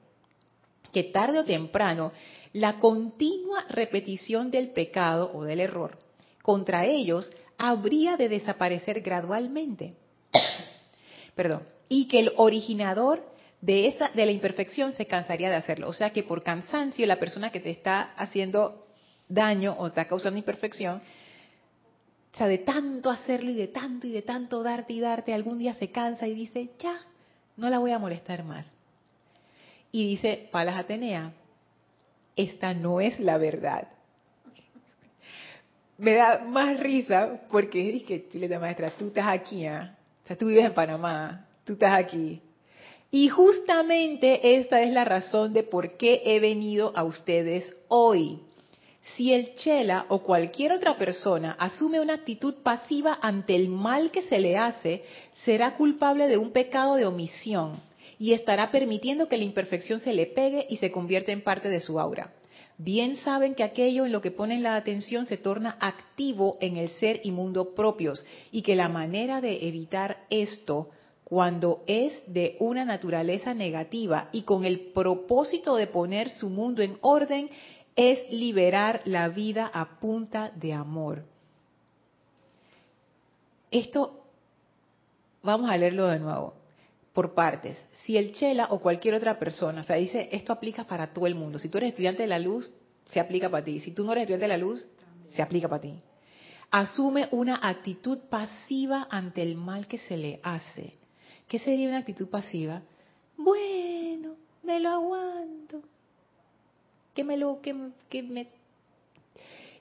Que tarde o temprano la continua repetición del pecado o del error contra ellos habría de desaparecer gradualmente. Perdón. Y que el originador de esa de la imperfección se cansaría de hacerlo. O sea que por cansancio la persona que te está haciendo daño o está causando imperfección, o sea, de tanto hacerlo y de tanto y de tanto darte y darte, algún día se cansa y dice, ya, no la voy a molestar más. Y dice Palas Atenea, esta no es la verdad. Me da más risa porque es que, chuleta maestra, tú estás aquí, ¿ah? o sea, tú vives en Panamá, tú estás aquí, y justamente esta es la razón de por qué he venido a ustedes hoy. Si el chela o cualquier otra persona asume una actitud pasiva ante el mal que se le hace, será culpable de un pecado de omisión y estará permitiendo que la imperfección se le pegue y se convierta en parte de su aura. Bien saben que aquello en lo que ponen la atención se torna activo en el ser y mundo propios y que la manera de evitar esto cuando es de una naturaleza negativa y con el propósito de poner su mundo en orden, es liberar la vida a punta de amor. Esto, vamos a leerlo de nuevo, por partes. Si el Chela o cualquier otra persona, o sea, dice, esto aplica para todo el mundo. Si tú eres estudiante de la luz, se aplica para ti. Si tú no eres estudiante de la luz, se aplica para ti. Asume una actitud pasiva ante el mal que se le hace ¿Qué sería una actitud pasiva? Bueno, me lo aguanto. Que me lo, que, me...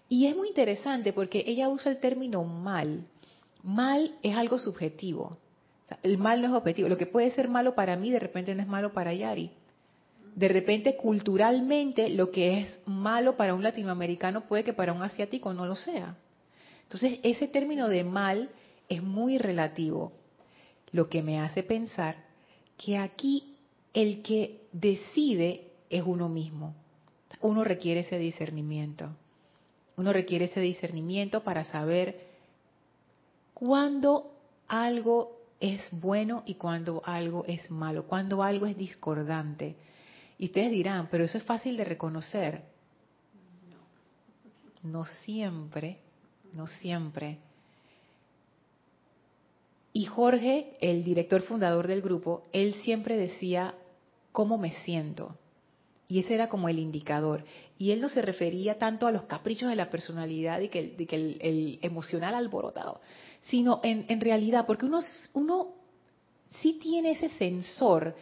Y es muy interesante porque ella usa el término mal. Mal es algo subjetivo. El mal no es objetivo. Lo que puede ser malo para mí, de repente no es malo para Yari. De repente, culturalmente, lo que es malo para un latinoamericano puede que para un asiático no lo sea. Entonces, ese término de mal es muy relativo lo que me hace pensar que aquí el que decide es uno mismo. Uno requiere ese discernimiento. Uno requiere ese discernimiento para saber cuando algo es bueno y cuando algo es malo, cuando algo es discordante. Y ustedes dirán, pero eso es fácil de reconocer. No siempre, no siempre. Y Jorge, el director fundador del grupo, él siempre decía, ¿cómo me siento? Y ese era como el indicador. Y él no se refería tanto a los caprichos de la personalidad y que, el, emocional alborotado, sino en, en realidad, porque uno, uno sí tiene ese sensor.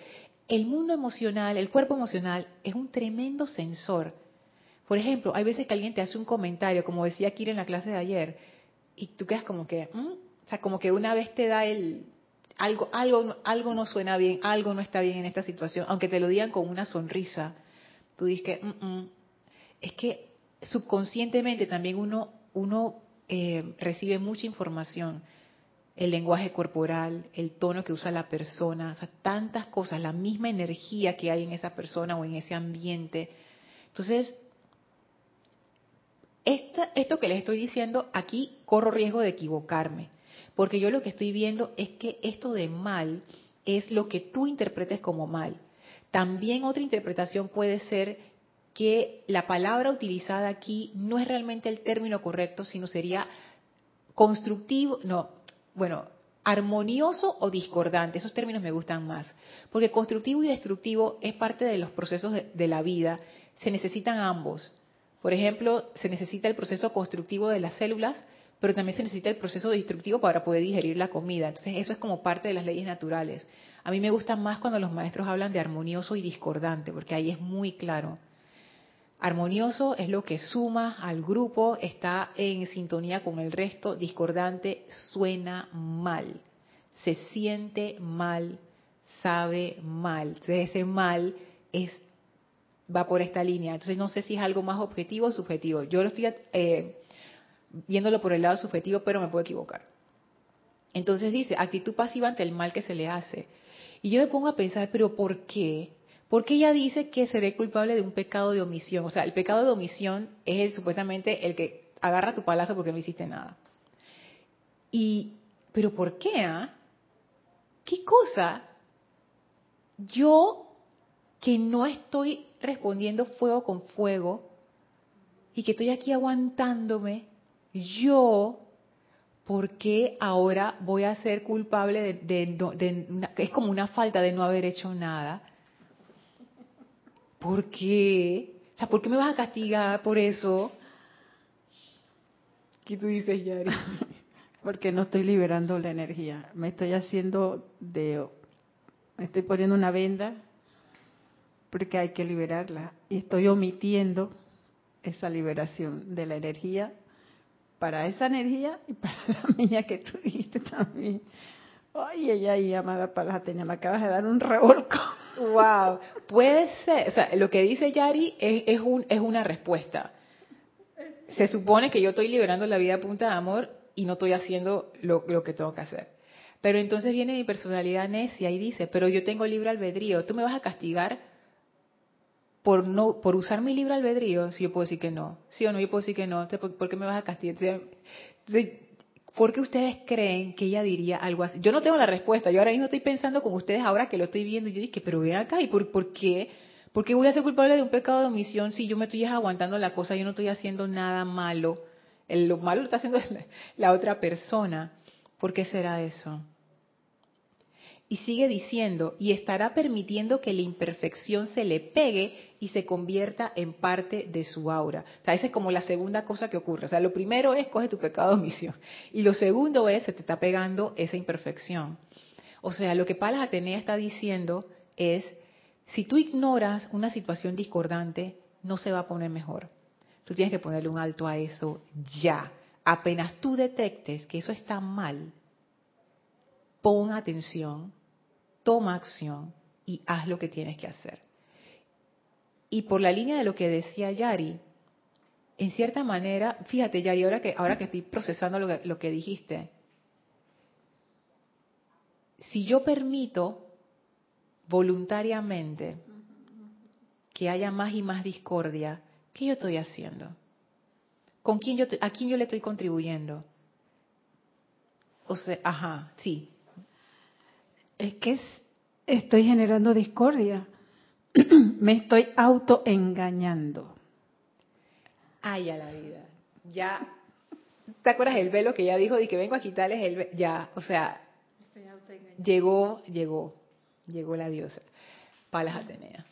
El mundo emocional, el cuerpo emocional, es un tremendo sensor. Por ejemplo, hay veces que alguien te hace un comentario, como decía Kira en la clase de ayer, y tú quedas como que, mm", o sea, como que una vez te da el, algo, algo, algo no suena bien, algo no está bien en esta situación, aunque te lo digan con una sonrisa, tú dices mm, mm". es que subconscientemente también uno, uno eh, recibe mucha información el lenguaje corporal, el tono que usa la persona, o sea, tantas cosas, la misma energía que hay en esa persona o en ese ambiente. Entonces, esto que les estoy diciendo aquí corro riesgo de equivocarme, porque yo lo que estoy viendo es que esto de mal es lo que tú interpretes como mal. También otra interpretación puede ser que la palabra utilizada aquí no es realmente el término correcto, sino sería constructivo, no, bueno, armonioso o discordante, esos términos me gustan más, porque constructivo y destructivo es parte de los procesos de, la vida, se necesitan ambos. Por ejemplo, se necesita el proceso constructivo de las células, pero también se necesita el proceso destructivo para poder digerir la comida. Entonces, eso es como parte de las leyes naturales. A mí me gusta más cuando los maestros hablan de armonioso y discordante, porque ahí es muy claro. Armonioso es lo que suma al grupo, está en sintonía con el resto. Discordante suena mal, se siente mal, sabe mal. Entonces ese mal es va por esta línea. Entonces no sé si es algo más objetivo o subjetivo. Yo lo estoy eh, viéndolo por el lado subjetivo, pero me puedo equivocar. Entonces dice, actitud pasiva ante el mal que se le hace. Y yo me pongo a pensar, pero ¿por qué? Porque ella dice que seré culpable de un pecado de omisión. O sea, el pecado de omisión es el, supuestamente el que agarra tu palazo porque no hiciste nada. Y, pero ¿por qué? Ah? ¿Qué cosa? Yo que no estoy respondiendo fuego con fuego y que estoy aquí aguantándome, yo, ¿por qué ahora voy a ser culpable de, de, es como una falta de no haber hecho nada? ¿Por qué? O sea, ¿por qué me vas a castigar por eso? ¿Qué tú dices, Yari? Porque no estoy liberando la energía. Me estoy haciendo de... Me estoy poniendo una venda porque hay que liberarla. Y estoy omitiendo esa liberación de la energía para esa energía y para la mía que tú dijiste también. Ay, ella ahí, amada Palateña, me acabas de dar un revolco. Wow, puede ser, o sea, lo que dice Yari es, es, un, es una respuesta. Se supone que yo estoy liberando la vida a punta de amor y no estoy haciendo lo, lo que tengo que hacer. Pero entonces viene mi personalidad necia y dice, pero yo tengo libre albedrío, tú me vas a castigar por no por usar mi libre albedrío, si yo puedo decir que no, sí o no, yo puedo decir que no, ¿por, qué me vas a castigar? ¿Por qué ustedes creen que ella diría algo así? Yo no tengo la respuesta. Yo ahora mismo estoy pensando con ustedes ahora que lo estoy viendo. Y yo dije, pero ven acá, ¿y por, qué? ¿Por qué voy a ser culpable de un pecado de omisión si yo me estoy aguantando la cosa? Yo no estoy haciendo nada malo. Lo malo lo está haciendo la otra persona. ¿Por qué será eso? Y sigue diciendo, y estará permitiendo que la imperfección se le pegue y se convierta en parte de su aura. O sea, esa es como la segunda cosa que ocurre. O sea, lo primero es coge tu pecado de omisión. Y lo segundo es, se te está pegando esa imperfección. O sea, lo que Palas Atenea está diciendo es, si tú ignoras una situación discordante, no se va a poner mejor. Tú tienes que ponerle un alto a eso ya. Apenas tú detectes que eso está mal, pon atención toma acción y haz lo que tienes que hacer. Y por la línea de lo que decía Yari, en cierta manera, fíjate Yari, ahora que, ahora que estoy procesando lo que, dijiste, si yo permito voluntariamente que haya más y más discordia, ¿qué yo estoy haciendo? ¿Con quién yo, ¿A quién yo le estoy contribuyendo? O sea, ajá, sí. Es que estoy generando discordia. Me estoy autoengañando. Ay, a la vida. Ya. ¿Te acuerdas el velo que ya dijo de que vengo a quitarles el velo? Ya, o sea, llegó, llegó, llegó la diosa. Palas Atenea.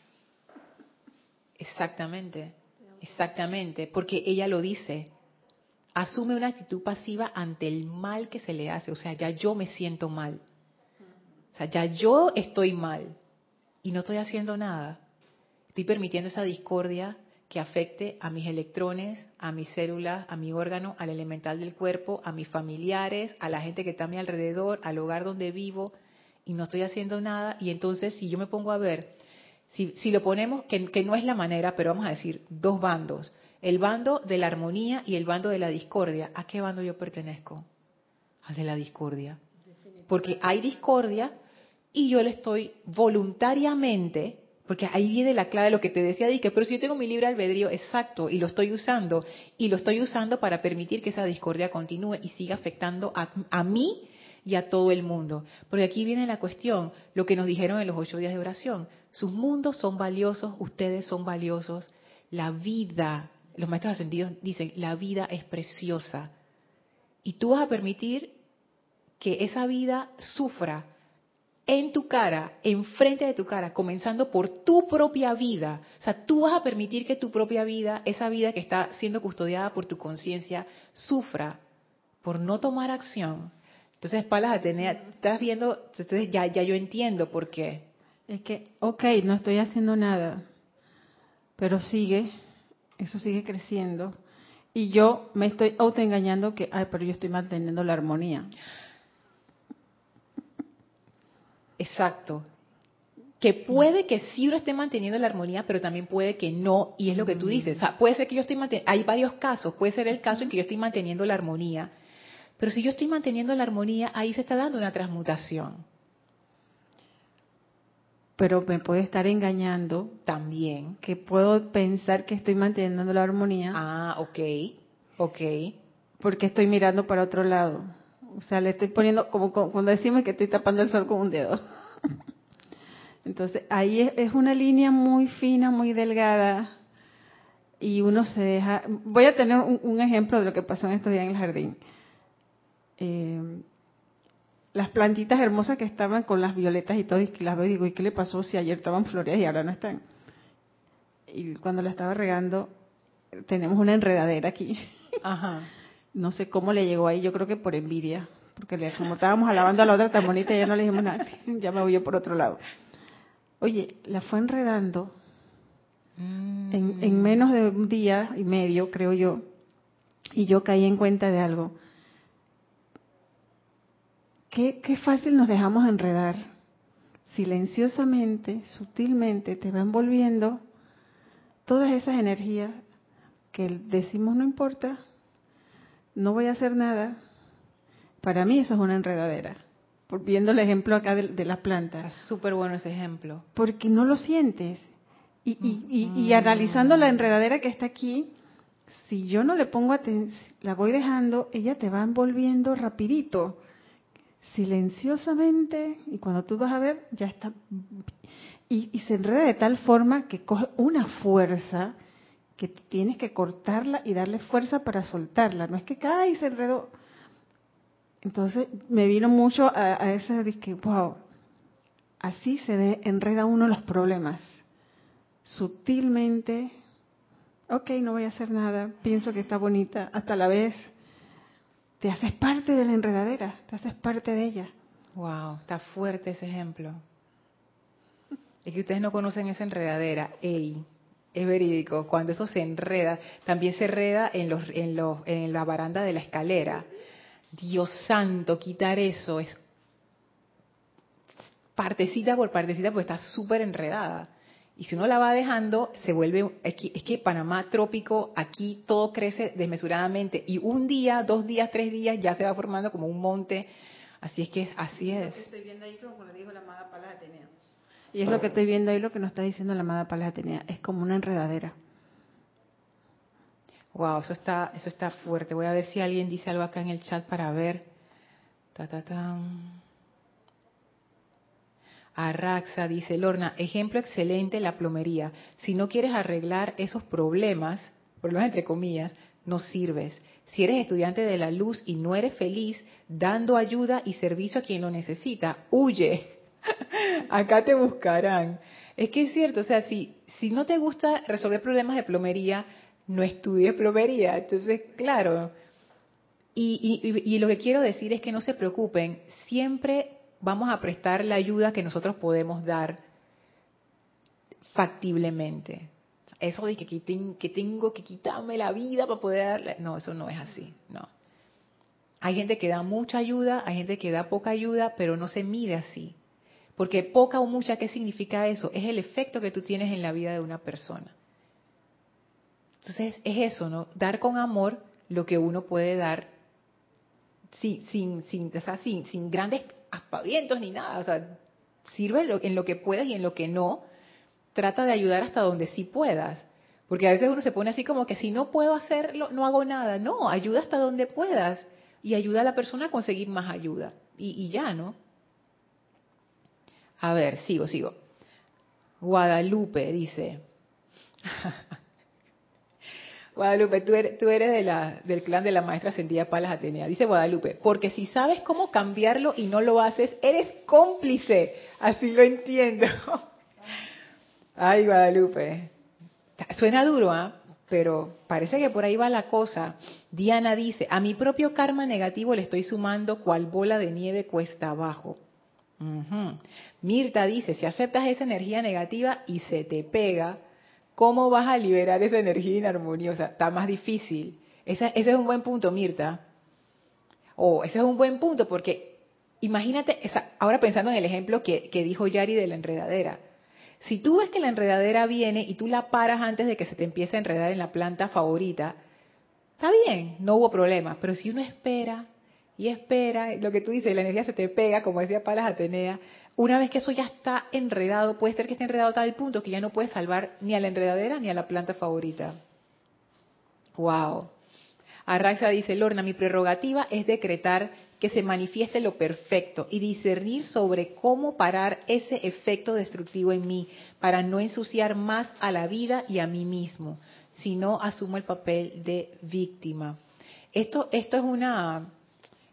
Exactamente, exactamente, porque ella lo dice. Asume una actitud pasiva ante el mal que se le hace. O sea, ya yo me siento mal. Sea, ya yo estoy mal y no estoy haciendo nada. Estoy permitiendo esa discordia que afecte a mis electrones, a mis células, a mi órgano, al elemental del cuerpo, a mis familiares, a la gente que está a mi alrededor, al hogar donde vivo, y no estoy haciendo nada. Y entonces, si yo me pongo a ver, si, si lo ponemos, que, que no es la manera, pero vamos a decir, dos bandos, el bando de la armonía y el bando de la discordia, ¿a qué bando yo pertenezco? Al de la discordia. Porque hay discordia y yo le estoy voluntariamente porque ahí viene la clave de lo que te decía Dike, pero si yo tengo mi libre albedrío exacto y lo estoy usando, y lo estoy usando para permitir que esa discordia continúe y siga afectando a, a mí y a todo el mundo. Porque aquí viene la cuestión, lo que nos dijeron en los ocho días de oración. Sus mundos son valiosos, ustedes son valiosos, la vida, los maestros ascendidos dicen, la vida es preciosa. Y tú vas a permitir que esa vida sufra en tu cara, enfrente de tu cara, comenzando por tu propia vida. O sea, tú vas a permitir que tu propia vida, esa vida que está siendo custodiada por tu conciencia, sufra por no tomar acción. Entonces, Palas Atenea, estás viendo, entonces ya, ya yo entiendo por qué. Es que, ok, no estoy haciendo nada, pero sigue, eso sigue creciendo. Y yo me estoy autoengañando que, ay, pero yo estoy manteniendo la armonía. Exacto. Que puede que sí lo esté manteniendo la armonía, pero también puede que no, y es lo que tú dices. O sea, puede ser que yo estoy manteniendo, hay varios casos, puede ser el caso en que yo estoy manteniendo la armonía, pero si yo estoy manteniendo la armonía, ahí se está dando una transmutación. Pero me puede estar engañando también. Que puedo pensar que estoy manteniendo la armonía. Ah, ok, ok. Porque estoy mirando para otro lado. O sea, le estoy poniendo, como, cuando decimos que estoy tapando el sol con un dedo. Entonces, ahí es, una línea muy fina, muy delgada, y uno se deja... Voy a tener un, ejemplo de lo que pasó en estos días en el jardín. Eh, las plantitas hermosas que estaban con las violetas y todo, y que las veo y digo, ¿y qué le pasó si ayer estaban floreadas y ahora no están? Y cuando la estaba regando, tenemos una enredadera aquí. Ajá. No sé cómo le llegó ahí, yo creo que por envidia, porque le, como estábamos alabando a la otra tan bonita, ya no le dijimos nada, ya me voy yo por otro lado. Oye, la fue enredando en, en, mm. menos de un día y medio, creo yo, y yo caí en cuenta de algo. Qué, qué fácil nos dejamos enredar. Silenciosamente, sutilmente, te va envolviendo todas esas energías que decimos no importa, no voy a hacer nada, para mí eso es una enredadera. Por, viendo el ejemplo acá de, las plantas. Es súper bueno ese ejemplo. Porque no lo sientes. Y, y, y, analizando la enredadera que está aquí, si yo no le pongo atención, la voy dejando, ella te va envolviendo rapidito, silenciosamente, y cuando tú vas a ver, ya está. Y, y se enreda de tal forma que coge una fuerza que tienes que cortarla y darle fuerza para soltarla. No es que cae y se enredó. Entonces me vino mucho a, a ese que, wow, así se enreda uno los problemas. Sutilmente, ok, no voy a hacer nada, pienso que está bonita, hasta la vez te haces parte de la enredadera, te haces parte de ella. Wow, está fuerte ese ejemplo. Es que ustedes no conocen esa enredadera. Ey, es verídico. Cuando eso se enreda, también se enreda en, los, en, los, en la baranda de la escalera. Dios santo, quitar eso es partecita por partecita, porque está súper enredada. Y si uno la va dejando, se vuelve, es que, es que, Panamá trópico, aquí todo crece desmesuradamente. Y un día, dos días, tres días, ya se va formando como un monte. Así es que así es. Estoy viendo ahí como dijo la. Y es lo que estoy viendo ahí, lo que nos está diciendo la amada Palas Atenea. Es como una enredadera. Wow, eso está, eso está fuerte. Voy a ver si alguien dice algo acá en el chat para ver. Ta, ta, tan. Arraxa dice, Lorna, ejemplo excelente la plomería. Si no quieres arreglar esos problemas, problemas entre comillas, no sirves. Si eres estudiante de la luz y no eres feliz dando ayuda y servicio a quien lo necesita, huye. Acá te buscarán. Es que es cierto, o sea, si, si no te gusta resolver problemas de plomería, no estudies plomería. Entonces, claro. Y, y, y lo que quiero decir es que no se preocupen, siempre vamos a prestar la ayuda que nosotros podemos dar factiblemente. Eso de que, que tengo que quitarme la vida para poder darle, no, eso no es así, no. Hay gente que da mucha ayuda, hay gente que da poca ayuda, pero no se mide así. Porque poca o mucha, ¿qué significa eso? Es el efecto que tú tienes en la vida de una persona. Entonces, es eso, ¿no? Dar con amor lo que uno puede dar sin, sin, sin, o sea, sin, sin grandes aspavientos ni nada. O sea, sirve en lo que puedas y en lo que no. Trata de ayudar hasta donde sí puedas. Porque a veces uno se pone así como que si no puedo hacerlo, no hago nada. No, ayuda hasta donde puedas. Y ayuda a la persona a conseguir más ayuda. Y, y ya, ¿no? A ver, sigo, sigo. Guadalupe dice. Guadalupe, tú eres, tú eres de la, del clan de la maestra ascendida Palas Atenea. Dice Guadalupe, porque si sabes cómo cambiarlo y no lo haces, eres cómplice. Así lo entiendo. Ay, Guadalupe. Suena duro, ¿ah? Pero parece que por ahí va la cosa. Diana dice, a mi propio karma negativo le estoy sumando cual bola de nieve cuesta abajo. Mirta dice, si aceptas esa energía negativa y se te pega, ¿cómo vas a liberar esa energía inarmoniosa? Está más difícil. Ese, es un buen punto, Mirta. O ese es un buen punto porque imagínate, ahora pensando en el ejemplo que, que dijo Yari de la enredadera. Si tú ves que la enredadera viene y tú la paras antes de que se te empiece a enredar en la planta favorita, está bien, no hubo problema. Pero si uno espera y espera, lo que tú dices, la energía se te pega, como decía Palas Atenea, una vez que eso ya está enredado, puede ser que esté enredado a tal punto que ya no puedes salvar ni a la enredadera ni a la planta favorita. Wow. Arraxa dice, Lorna, mi prerrogativa es decretar que se manifieste lo perfecto y discernir sobre cómo parar ese efecto destructivo en mí para no ensuciar más a la vida y a mí mismo, sino asumo el papel de víctima. Esto, esto es una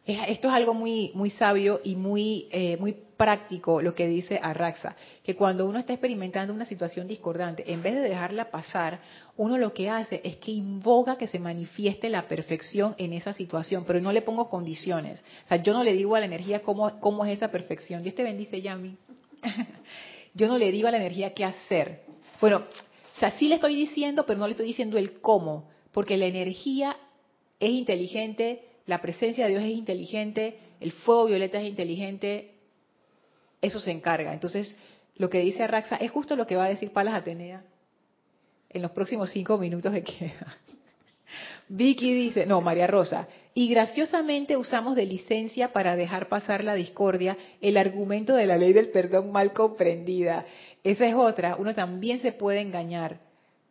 esto es algo muy, muy sabio y muy, eh, muy práctico lo que dice Arraxa, que cuando uno está experimentando una situación discordante, en vez de dejarla pasar, uno lo que hace es que invoca que se manifieste la perfección en esa situación, pero no le pongo condiciones. O sea, yo no le digo a la energía cómo, cómo es esa perfección. Dios te bendice, Yami. yo no le digo a la energía qué hacer. Bueno, o sea, sí le estoy diciendo, pero no le estoy diciendo el cómo, porque la energía es inteligente, la presencia de Dios es inteligente, el fuego violeta es inteligente, eso se encarga. Entonces, lo que dice Raxa es justo lo que va a decir Palas Atenea en los próximos cinco minutos que quedan. Vicky dice, no, María Rosa, y graciosamente usamos de licencia para dejar pasar la discordia el argumento de la ley del perdón mal comprendida. Esa es otra, uno también se puede engañar.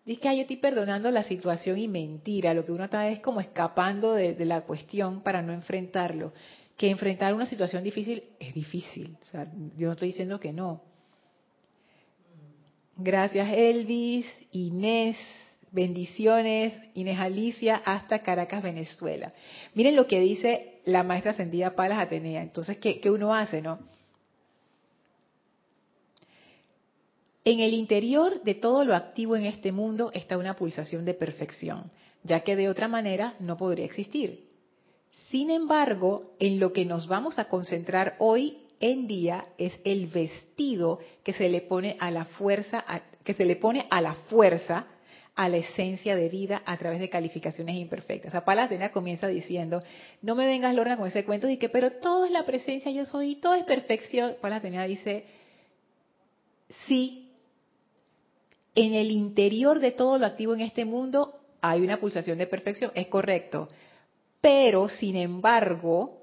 Dice que yo estoy perdonando la situación y mentira. Lo que uno está es como escapando de, la cuestión para no enfrentarlo. Que enfrentar una situación difícil es difícil. O sea, yo no estoy diciendo que no. Gracias Elvis, Inés, bendiciones, Inés Alicia, hasta Caracas, Venezuela. Miren lo que dice la maestra ascendida Palas Atenea. Entonces, ¿qué, qué uno hace, no? En el interior de todo lo activo en este mundo está una pulsación de perfección, ya que de otra manera no podría existir. Sin embargo, en lo que nos vamos a concentrar hoy en día es el vestido que se le pone a la fuerza, que se le pone a la fuerza a la esencia de vida a través de calificaciones imperfectas. O sea, comienza diciendo, no me vengas Lorna con ese cuento de que, pero todo es la presencia, yo soy, todo es perfección. Palatena dice, sí, en el interior de todo lo activo en este mundo hay una pulsación de perfección, es correcto. Pero, sin embargo,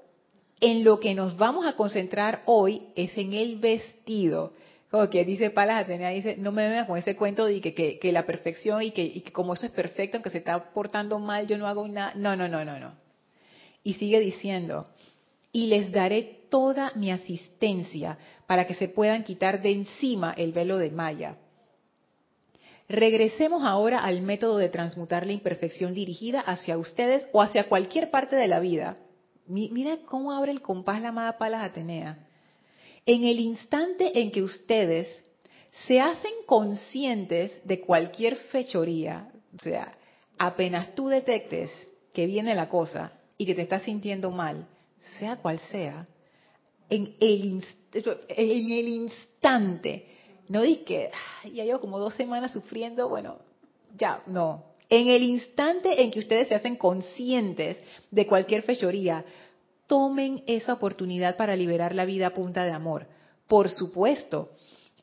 en lo que nos vamos a concentrar hoy es en el vestido. Como que dice Palas Atenea, dice, no me vengas con ese cuento de que, la perfección y que, y que, como eso es perfecto, aunque se está portando mal, yo no hago nada. No, no, no, no, no. Y sigue diciendo, y les daré toda mi asistencia para que se puedan quitar de encima el velo de Maya. Regresemos ahora al método de transmutar la imperfección dirigida hacia ustedes o hacia cualquier parte de la vida. Mira cómo abre el compás la amada Palas Atenea. En el instante en que ustedes se hacen conscientes de cualquier fechoría, o sea, apenas tú detectes que viene la cosa y que te estás sintiendo mal, sea cual sea, en el, en el instante, no di que ya llevo como dos semanas sufriendo, bueno, ya, no. En el instante en que ustedes se hacen conscientes de cualquier fechoría, tomen esa oportunidad para liberar la vida a punta de amor. Por supuesto,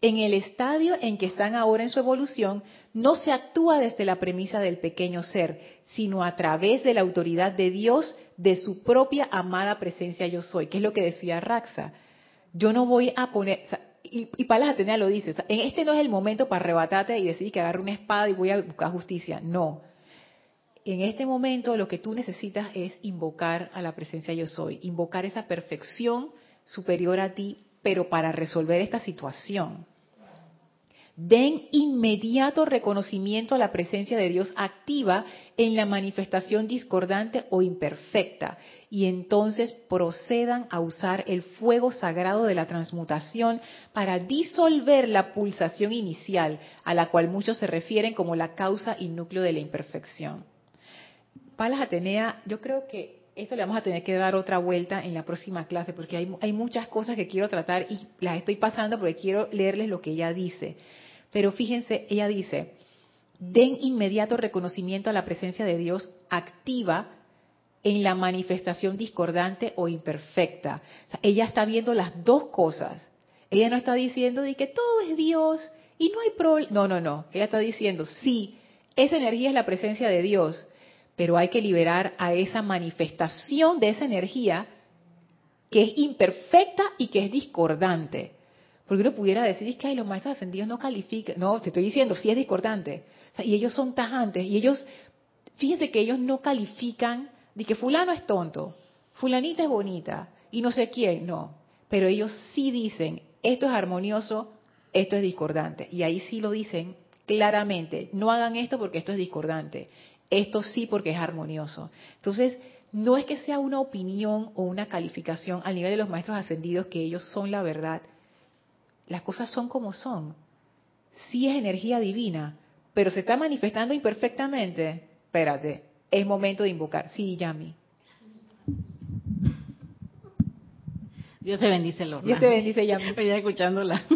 en el estadio en que están ahora en su evolución, no se actúa desde la premisa del pequeño ser, sino a través de la autoridad de Dios, de su propia amada presencia yo soy, que es lo que decía Raxa. Yo no voy a poner, y, y Palas Atenea lo dice, en este no es el momento para arrebatarte y decir que agarre una espada y voy a buscar justicia, no. En este momento lo que tú necesitas es invocar a la presencia yo soy, invocar esa perfección superior a ti, pero para resolver esta situación den inmediato reconocimiento a la presencia de Dios activa en la manifestación discordante o imperfecta y entonces procedan a usar el fuego sagrado de la transmutación para disolver la pulsación inicial a la cual muchos se refieren como la causa y núcleo de la imperfección. Palas Atenea, yo creo que esto le vamos a tener que dar otra vuelta en la próxima clase porque hay, hay muchas cosas que quiero tratar y las estoy pasando porque quiero leerles lo que ella dice. Pero fíjense, ella dice, den inmediato reconocimiento a la presencia de Dios activa en la manifestación discordante o imperfecta. ella está viendo las dos cosas. Ella no está diciendo de que todo es Dios y no hay problema. No, no, no. Ella está diciendo, sí, esa energía es la presencia de Dios, pero hay que liberar a esa manifestación de esa energía que es imperfecta y que es discordante. Porque uno pudiera decir que los maestros ascendidos no califican. No, te estoy diciendo, sí es discordante. y ellos son tajantes. Y ellos, fíjense que ellos no califican de que fulano es tonto, fulanita es bonita y no sé quién, no. Pero ellos sí dicen, esto es armonioso, esto es discordante. Y ahí sí lo dicen claramente, no hagan esto porque esto es discordante, esto sí porque es armonioso. Entonces, no es que sea una opinión o una calificación a nivel de los maestros ascendidos que ellos son la verdad, las cosas son como son. Sí es energía divina, pero se está manifestando imperfectamente. Espérate, es momento de invocar. Sí, Yami. Dios te bendice, Lorna. Dios te bendice, Yami. Estoy escuchándola.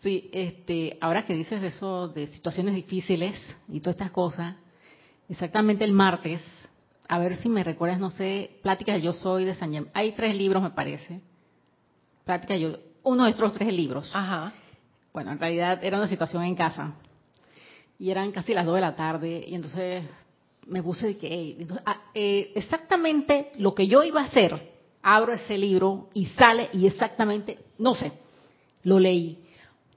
Sí, este, ahora que dices eso de situaciones difíciles y todas estas cosas, exactamente el martes, a ver si me recuerdas, no sé, Pláticas de Yo Soy de San Germán. Hay tres libros, me parece. Pláticas de Yo uno de estos tres libros. Ajá. Bueno, en realidad era una situación en casa. Y eran casi las dos de la tarde. Y entonces me puse de que, ah, eh, exactamente lo que yo iba a hacer, abro ese libro y sale y exactamente, no sé, lo leí.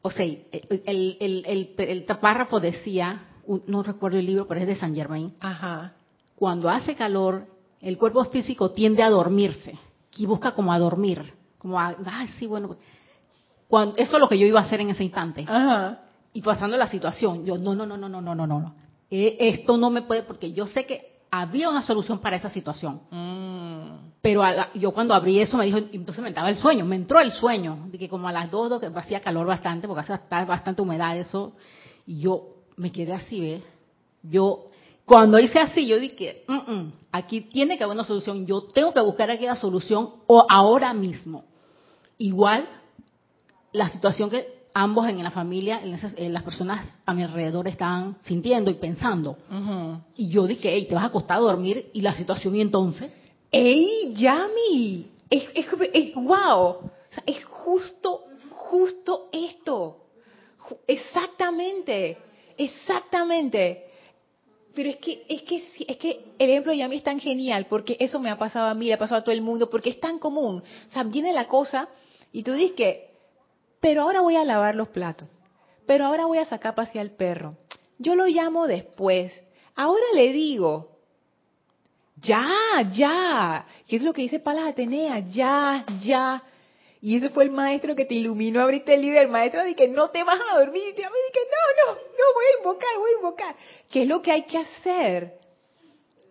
O sea, el, el, el, párrafo decía, no recuerdo el libro, pero es de San Germain. Ajá. Cuando hace calor, el cuerpo físico tiende a dormirse y busca como a dormir, como ay, sí, bueno, eso es lo que yo iba a hacer en ese instante. Y pasando la situación, yo, no, no, no, no, no, no, no, no. Eh, esto no me puede, porque yo sé que había una solución para esa situación. Mm. Pero yo cuando abrí eso me dijo, entonces me entraba el sueño, me entró el sueño, de que como a las dos, que hacía calor bastante, porque hace bastante humedad eso, y yo me quedé así, ¿ves? Yo, cuando hice así, yo dije, mm, mm, aquí tiene que haber una solución, yo tengo que buscar aquí la solución o ahora mismo. Igual la situación que ambos en la familia, en las personas a mi alrededor estaban sintiendo y pensando. Y yo dije, hey, te vas a acostar a dormir y la situación y entonces. ¡Ey, Yami! Es, es, wow. es justo, justo esto. Exactamente, exactamente. Pero es que, es que, es que el ejemplo de Yami es tan genial porque eso me ha pasado a mí, le ha pasado a todo el mundo, porque es tan común. O sea, viene la cosa y tú dices que pero ahora voy a lavar los platos, pero ahora voy a sacar hacia el perro. Yo lo llamo después. Ahora le digo, ya, ya. ¿Qué es lo que dice Palas Atenea? Ya, ya. Y ese fue el maestro que te iluminó, abriste el libro, el maestro de que no te vas a dormir, y te dije, no, no, no, voy a invocar, voy a invocar. ¿Qué es lo que hay que hacer?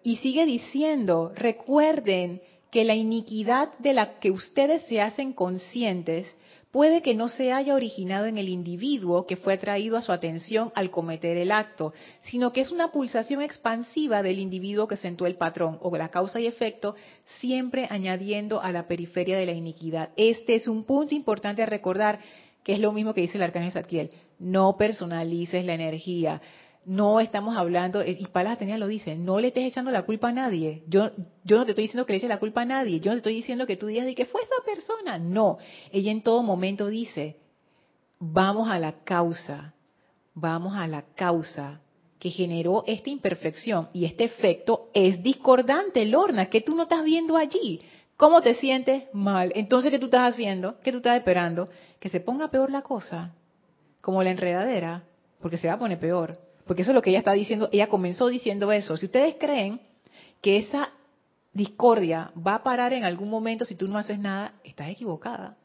Y sigue diciendo, recuerden que la iniquidad de la que ustedes se hacen conscientes puede que no se haya originado en el individuo que fue atraído a su atención al cometer el acto, sino que es una pulsación expansiva del individuo que sentó el patrón o la causa y efecto, siempre añadiendo a la periferia de la iniquidad. Este es un punto importante a recordar, que es lo mismo que dice el arcángel Zadkiel. No personalices la energía no estamos hablando, y Palas Atenea lo dice, no le estés echando la culpa a nadie. Yo, yo no te estoy diciendo que le eches la culpa a nadie. Yo no te estoy diciendo que tú digas de que fue esa persona. No. Ella en todo momento dice, vamos a la causa, vamos a la causa que generó esta imperfección y este efecto es discordante, Lorna, que tú no estás viendo allí. ¿Cómo te sientes? Mal. Entonces, ¿qué tú estás haciendo? ¿Qué tú estás esperando? Que se ponga peor la cosa, como la enredadera, porque se va a poner peor. Porque eso es lo que ella está diciendo. Ella comenzó diciendo eso. Si ustedes creen que esa discordia va a parar en algún momento si tú no haces nada, estás equivocada.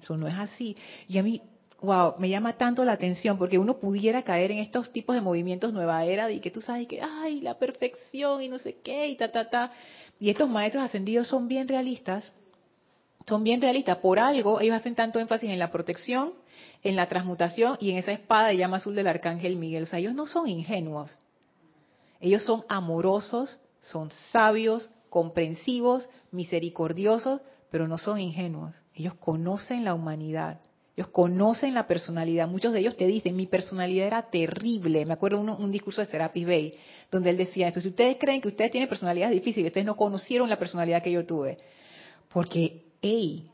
Eso no es así. Y a mí, wow, me llama tanto la atención porque uno pudiera caer en estos tipos de movimientos nueva era y que tú sabes que, ay, la perfección y no sé qué y ta, ta, ta. Y estos maestros ascendidos son bien realistas. Son bien realistas. Por algo ellos hacen tanto énfasis en la protección en la transmutación y en esa espada de llama azul del arcángel Miguel. O sea, ellos no son ingenuos. Ellos son amorosos, son sabios, comprensivos, misericordiosos, pero no son ingenuos. Ellos conocen la humanidad. Ellos conocen la personalidad. Muchos de ellos te dicen, mi personalidad era terrible. Me acuerdo un, un discurso de Serapis Bey, donde él decía eso. Si ustedes creen que ustedes tienen personalidades difíciles, ustedes no conocieron la personalidad que yo tuve. Porque, hey,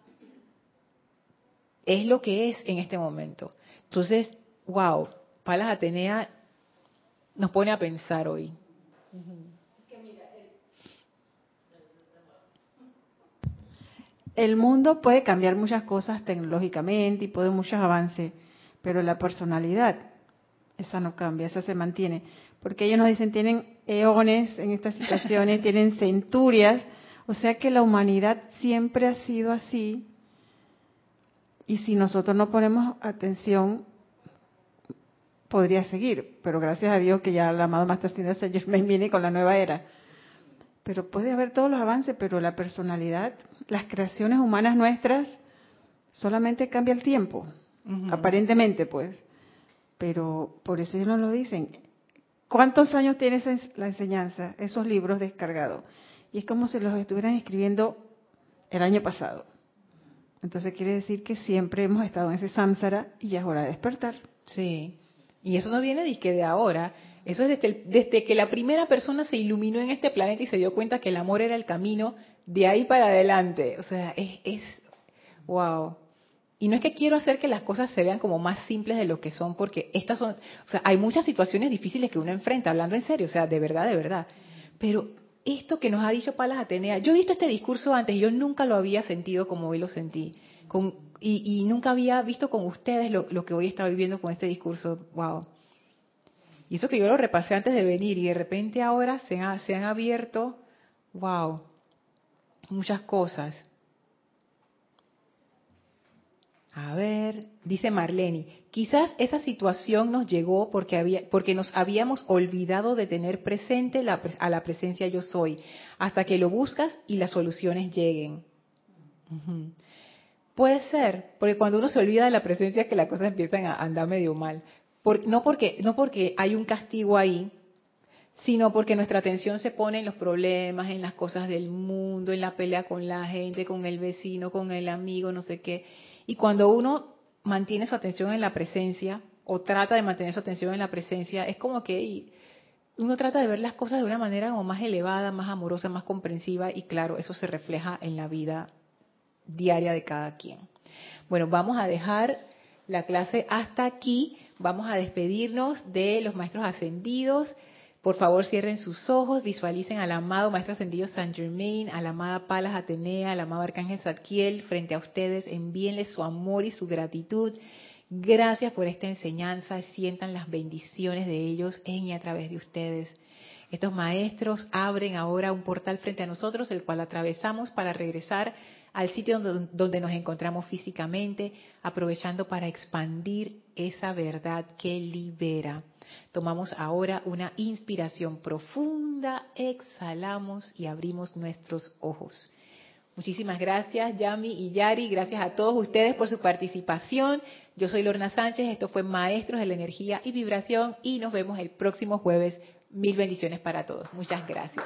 es lo que es en este momento. Entonces, wow, Palas Atenea nos pone a pensar hoy. El mundo puede cambiar muchas cosas tecnológicamente y puede muchos avances, pero la personalidad, esa no cambia, esa se mantiene. Porque ellos nos dicen, tienen eones en estas situaciones, tienen centurias, o sea que la humanidad siempre ha sido así y si nosotros no ponemos atención, podría seguir. Pero gracias a Dios que ya el amado Maestro Señor me viene con la nueva era. Pero puede haber todos los avances, pero la personalidad, las creaciones humanas nuestras, solamente cambia el tiempo. Aparentemente, pues. Pero por eso ellos nos lo dicen. ¿Cuántos años tiene la enseñanza, esos libros descargados? Y es como si los estuvieran escribiendo el año pasado. Entonces quiere decir que siempre hemos estado en ese samsara y ya es hora de despertar. Sí. Y eso no viene de, de ahora. Eso es desde, desde que la primera persona se iluminó en este planeta y se dio cuenta que el amor era el camino de ahí para adelante. O sea, es, es wow. Y no es que quiero hacer que las cosas se vean como más simples de lo que son, porque estas son, o sea, hay muchas situaciones difíciles que uno enfrenta, hablando en serio, o sea, de verdad, de verdad. Pero esto que nos ha dicho Palas Atenea, yo he visto este discurso antes, yo nunca lo había sentido como hoy lo sentí, y, nunca había visto con ustedes lo, que hoy estaba viviendo con este discurso, wow. Y eso que yo lo repasé antes de venir y de repente ahora se, se han abierto, wow, muchas cosas. A ver, dice Marlene, quizás esa situación nos llegó porque, había, porque nos habíamos olvidado de tener presente a la presencia yo soy, hasta que lo buscas y las soluciones lleguen. Puede ser, porque cuando uno se olvida de la presencia que las cosas empiezan a andar medio mal. no, porque, no porque hay un castigo ahí, sino porque nuestra atención se pone en los problemas, en las cosas del mundo, en la pelea con la gente, con el vecino, con el amigo, no sé qué y cuando uno mantiene su atención en la presencia o trata de mantener su atención en la presencia, es como que uno trata de ver las cosas de una manera como más elevada, más amorosa, más comprensiva y claro, eso se refleja en la vida diaria de cada quien. Bueno, vamos a dejar la clase hasta aquí, vamos a despedirnos de los maestros ascendidos. Por favor, cierren sus ojos, visualicen al amado Maestro Ascendido San Germain, a la amada Palas Atenea, al amado Arcángel Zadkiel frente a ustedes, envíenles su amor y su gratitud. Gracias por esta enseñanza, sientan las bendiciones de ellos en y a través de ustedes. Estos maestros abren ahora un portal frente a nosotros, el cual atravesamos para regresar al sitio donde, nos encontramos físicamente, aprovechando para expandir esa verdad que libera. Tomamos ahora una inspiración profunda, exhalamos y abrimos nuestros ojos. Muchísimas gracias, Yami y Yari. Gracias a todos ustedes por su participación. Yo soy Lorna Sánchez. Esto fue Maestros de la Energía y Vibración. Y nos vemos el próximo jueves. Mil bendiciones para todos. Muchas gracias.